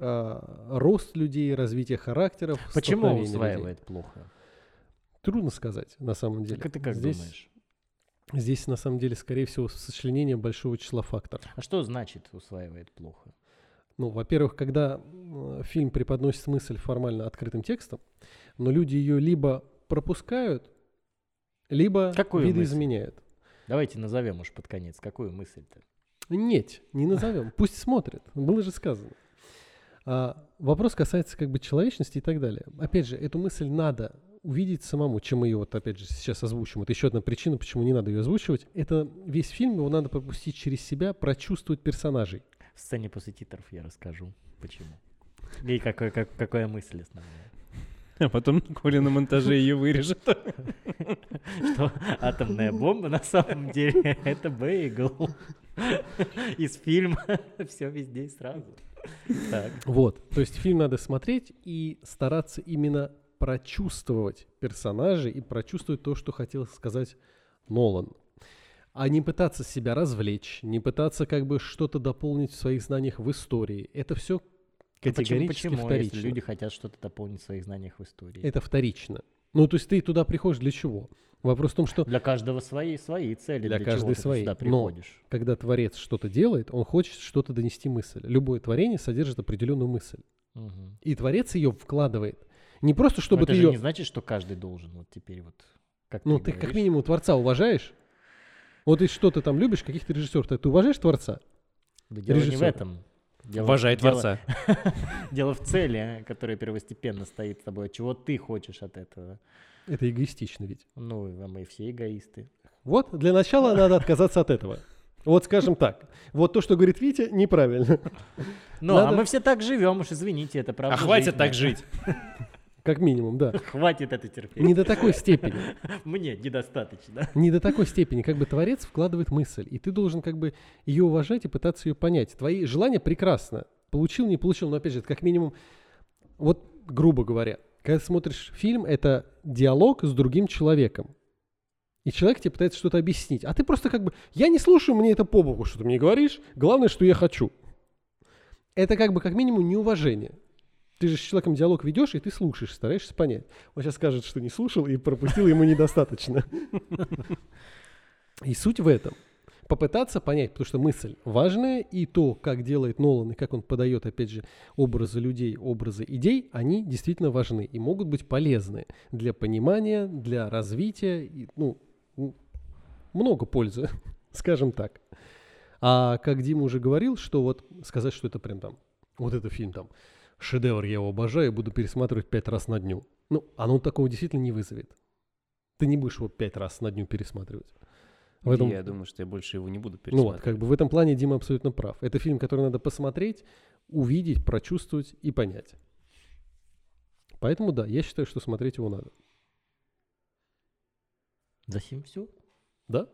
а, рост людей, развитие характеров. Почему столкновение людей. усваивает плохо? Трудно сказать, на самом деле. Так ты как здесь, думаешь? Здесь, на самом деле, скорее всего, сочленение большого числа факторов. А что значит усваивает плохо? Ну, во-первых, когда э, фильм преподносит мысль формально открытым текстом, но люди ее либо пропускают, либо Какую видоизменяют. Давайте назовем уж под конец. Какую мысль-то? Нет, не назовем. Пусть смотрят. Было же сказано. А, вопрос касается как бы человечности и так далее. Опять же, эту мысль надо увидеть самому, чем мы ее вот опять же сейчас озвучим. Это еще одна причина, почему не надо ее озвучивать. Это весь фильм, его надо пропустить через себя, прочувствовать персонажей. В сцене после титров я расскажу, почему. И какой, как, какая мысль основная. А потом Коля на монтаже ее вырежет. Что атомная бомба на самом деле это бейгл. Из фильма все везде и сразу. Вот. То есть фильм надо смотреть и стараться именно прочувствовать персонажей и прочувствовать то, что хотел сказать Нолан. А не пытаться себя развлечь, не пытаться как бы что-то дополнить в своих знаниях в истории. Это все Почему, категорически почему вторично. если люди хотят что-то дополнить в своих знаниях в истории? Это вторично. Ну, то есть ты туда приходишь для чего? Вопрос в том, что Для каждого свои, свои цели. Для чего каждой ты свои. сюда Но- приходишь. когда творец что-то делает, он хочет что-то донести мысль. Любое творение содержит определенную мысль. Мгм. И творец ее вкладывает. Не просто, чтобы Но это ты же ее... не значит, что каждый должен вот теперь вот... Как Ну, ты, ты как минимум творца уважаешь. Вот и что ты там любишь, каких-то режиссеров, ты ты уважаешь творца? Да дело не в режиссера. этом. Дело- Уважай дело- Творца. Дело в цели, которая первостепенно стоит с тобой. Чего ты хочешь от этого? Это эгоистично ведь. Ну, а мы все эгоисты. Вот, для начала надо отказаться от этого. Вот скажем так. Вот то, что говорит Витя, неправильно. Ну, а Надо- мы все так живем, уж извините, это правда. А хватит жизнь. так жить. Как минимум, да. Хватит это терпеть. Не до такой степени. Мне недостаточно. Не до такой степени. Как бы творец вкладывает мысль. И ты должен как бы ее уважать и пытаться ее понять. Твои желания прекрасно. Получил, не получил. Но опять же, это как минимум, вот грубо говоря, когда смотришь фильм, это диалог с другим человеком. И человек тебе пытается что-то объяснить. А ты просто как бы, я не слушаю, мне это по боку, что ты мне говоришь. Главное, что я хочу. Это как бы как минимум неуважение. Ты же с человеком диалог ведешь, и ты слушаешь, стараешься понять. Он сейчас скажет, что не слушал и пропустил ему недостаточно. И суть в этом. Попытаться понять, потому что мысль важная, и то, как делает Нолан, и как он подает, опять же, образы людей, образы идей, они действительно важны и могут быть полезны для понимания, для развития, и, ну, много пользы, скажем так. А как Дима уже говорил, что вот сказать, что это прям там, вот это фильм там, шедевр, я его обожаю, буду пересматривать пять раз на дню. Ну, оно такого действительно не вызовет. Ты не будешь его пять раз на дню пересматривать. В этом- Я думаю, что я больше его не буду ну вот, пересматривать. как бы в этом плане Дима абсолютно прав. Это фильм, который надо посмотреть, увидеть, прочувствовать и понять. Поэтому да, я считаю, что смотреть его надо. За сим все. Да?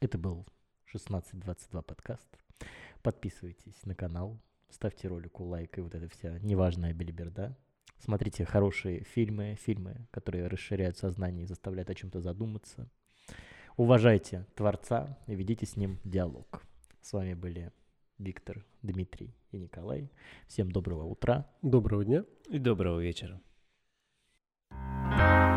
Это был 1622 подкаст. Подписывайтесь на канал, ставьте ролику лайк и вот эта вся неважная белиберда. Смотрите хорошие фильмы, фильмы, которые расширяют сознание и заставляют о чем-то задуматься уважайте Творца и ведите с ним диалог. С вами были Виктор, Дмитрий и Николай. Всем доброго утра. Доброго дня. И доброго вечера. thank you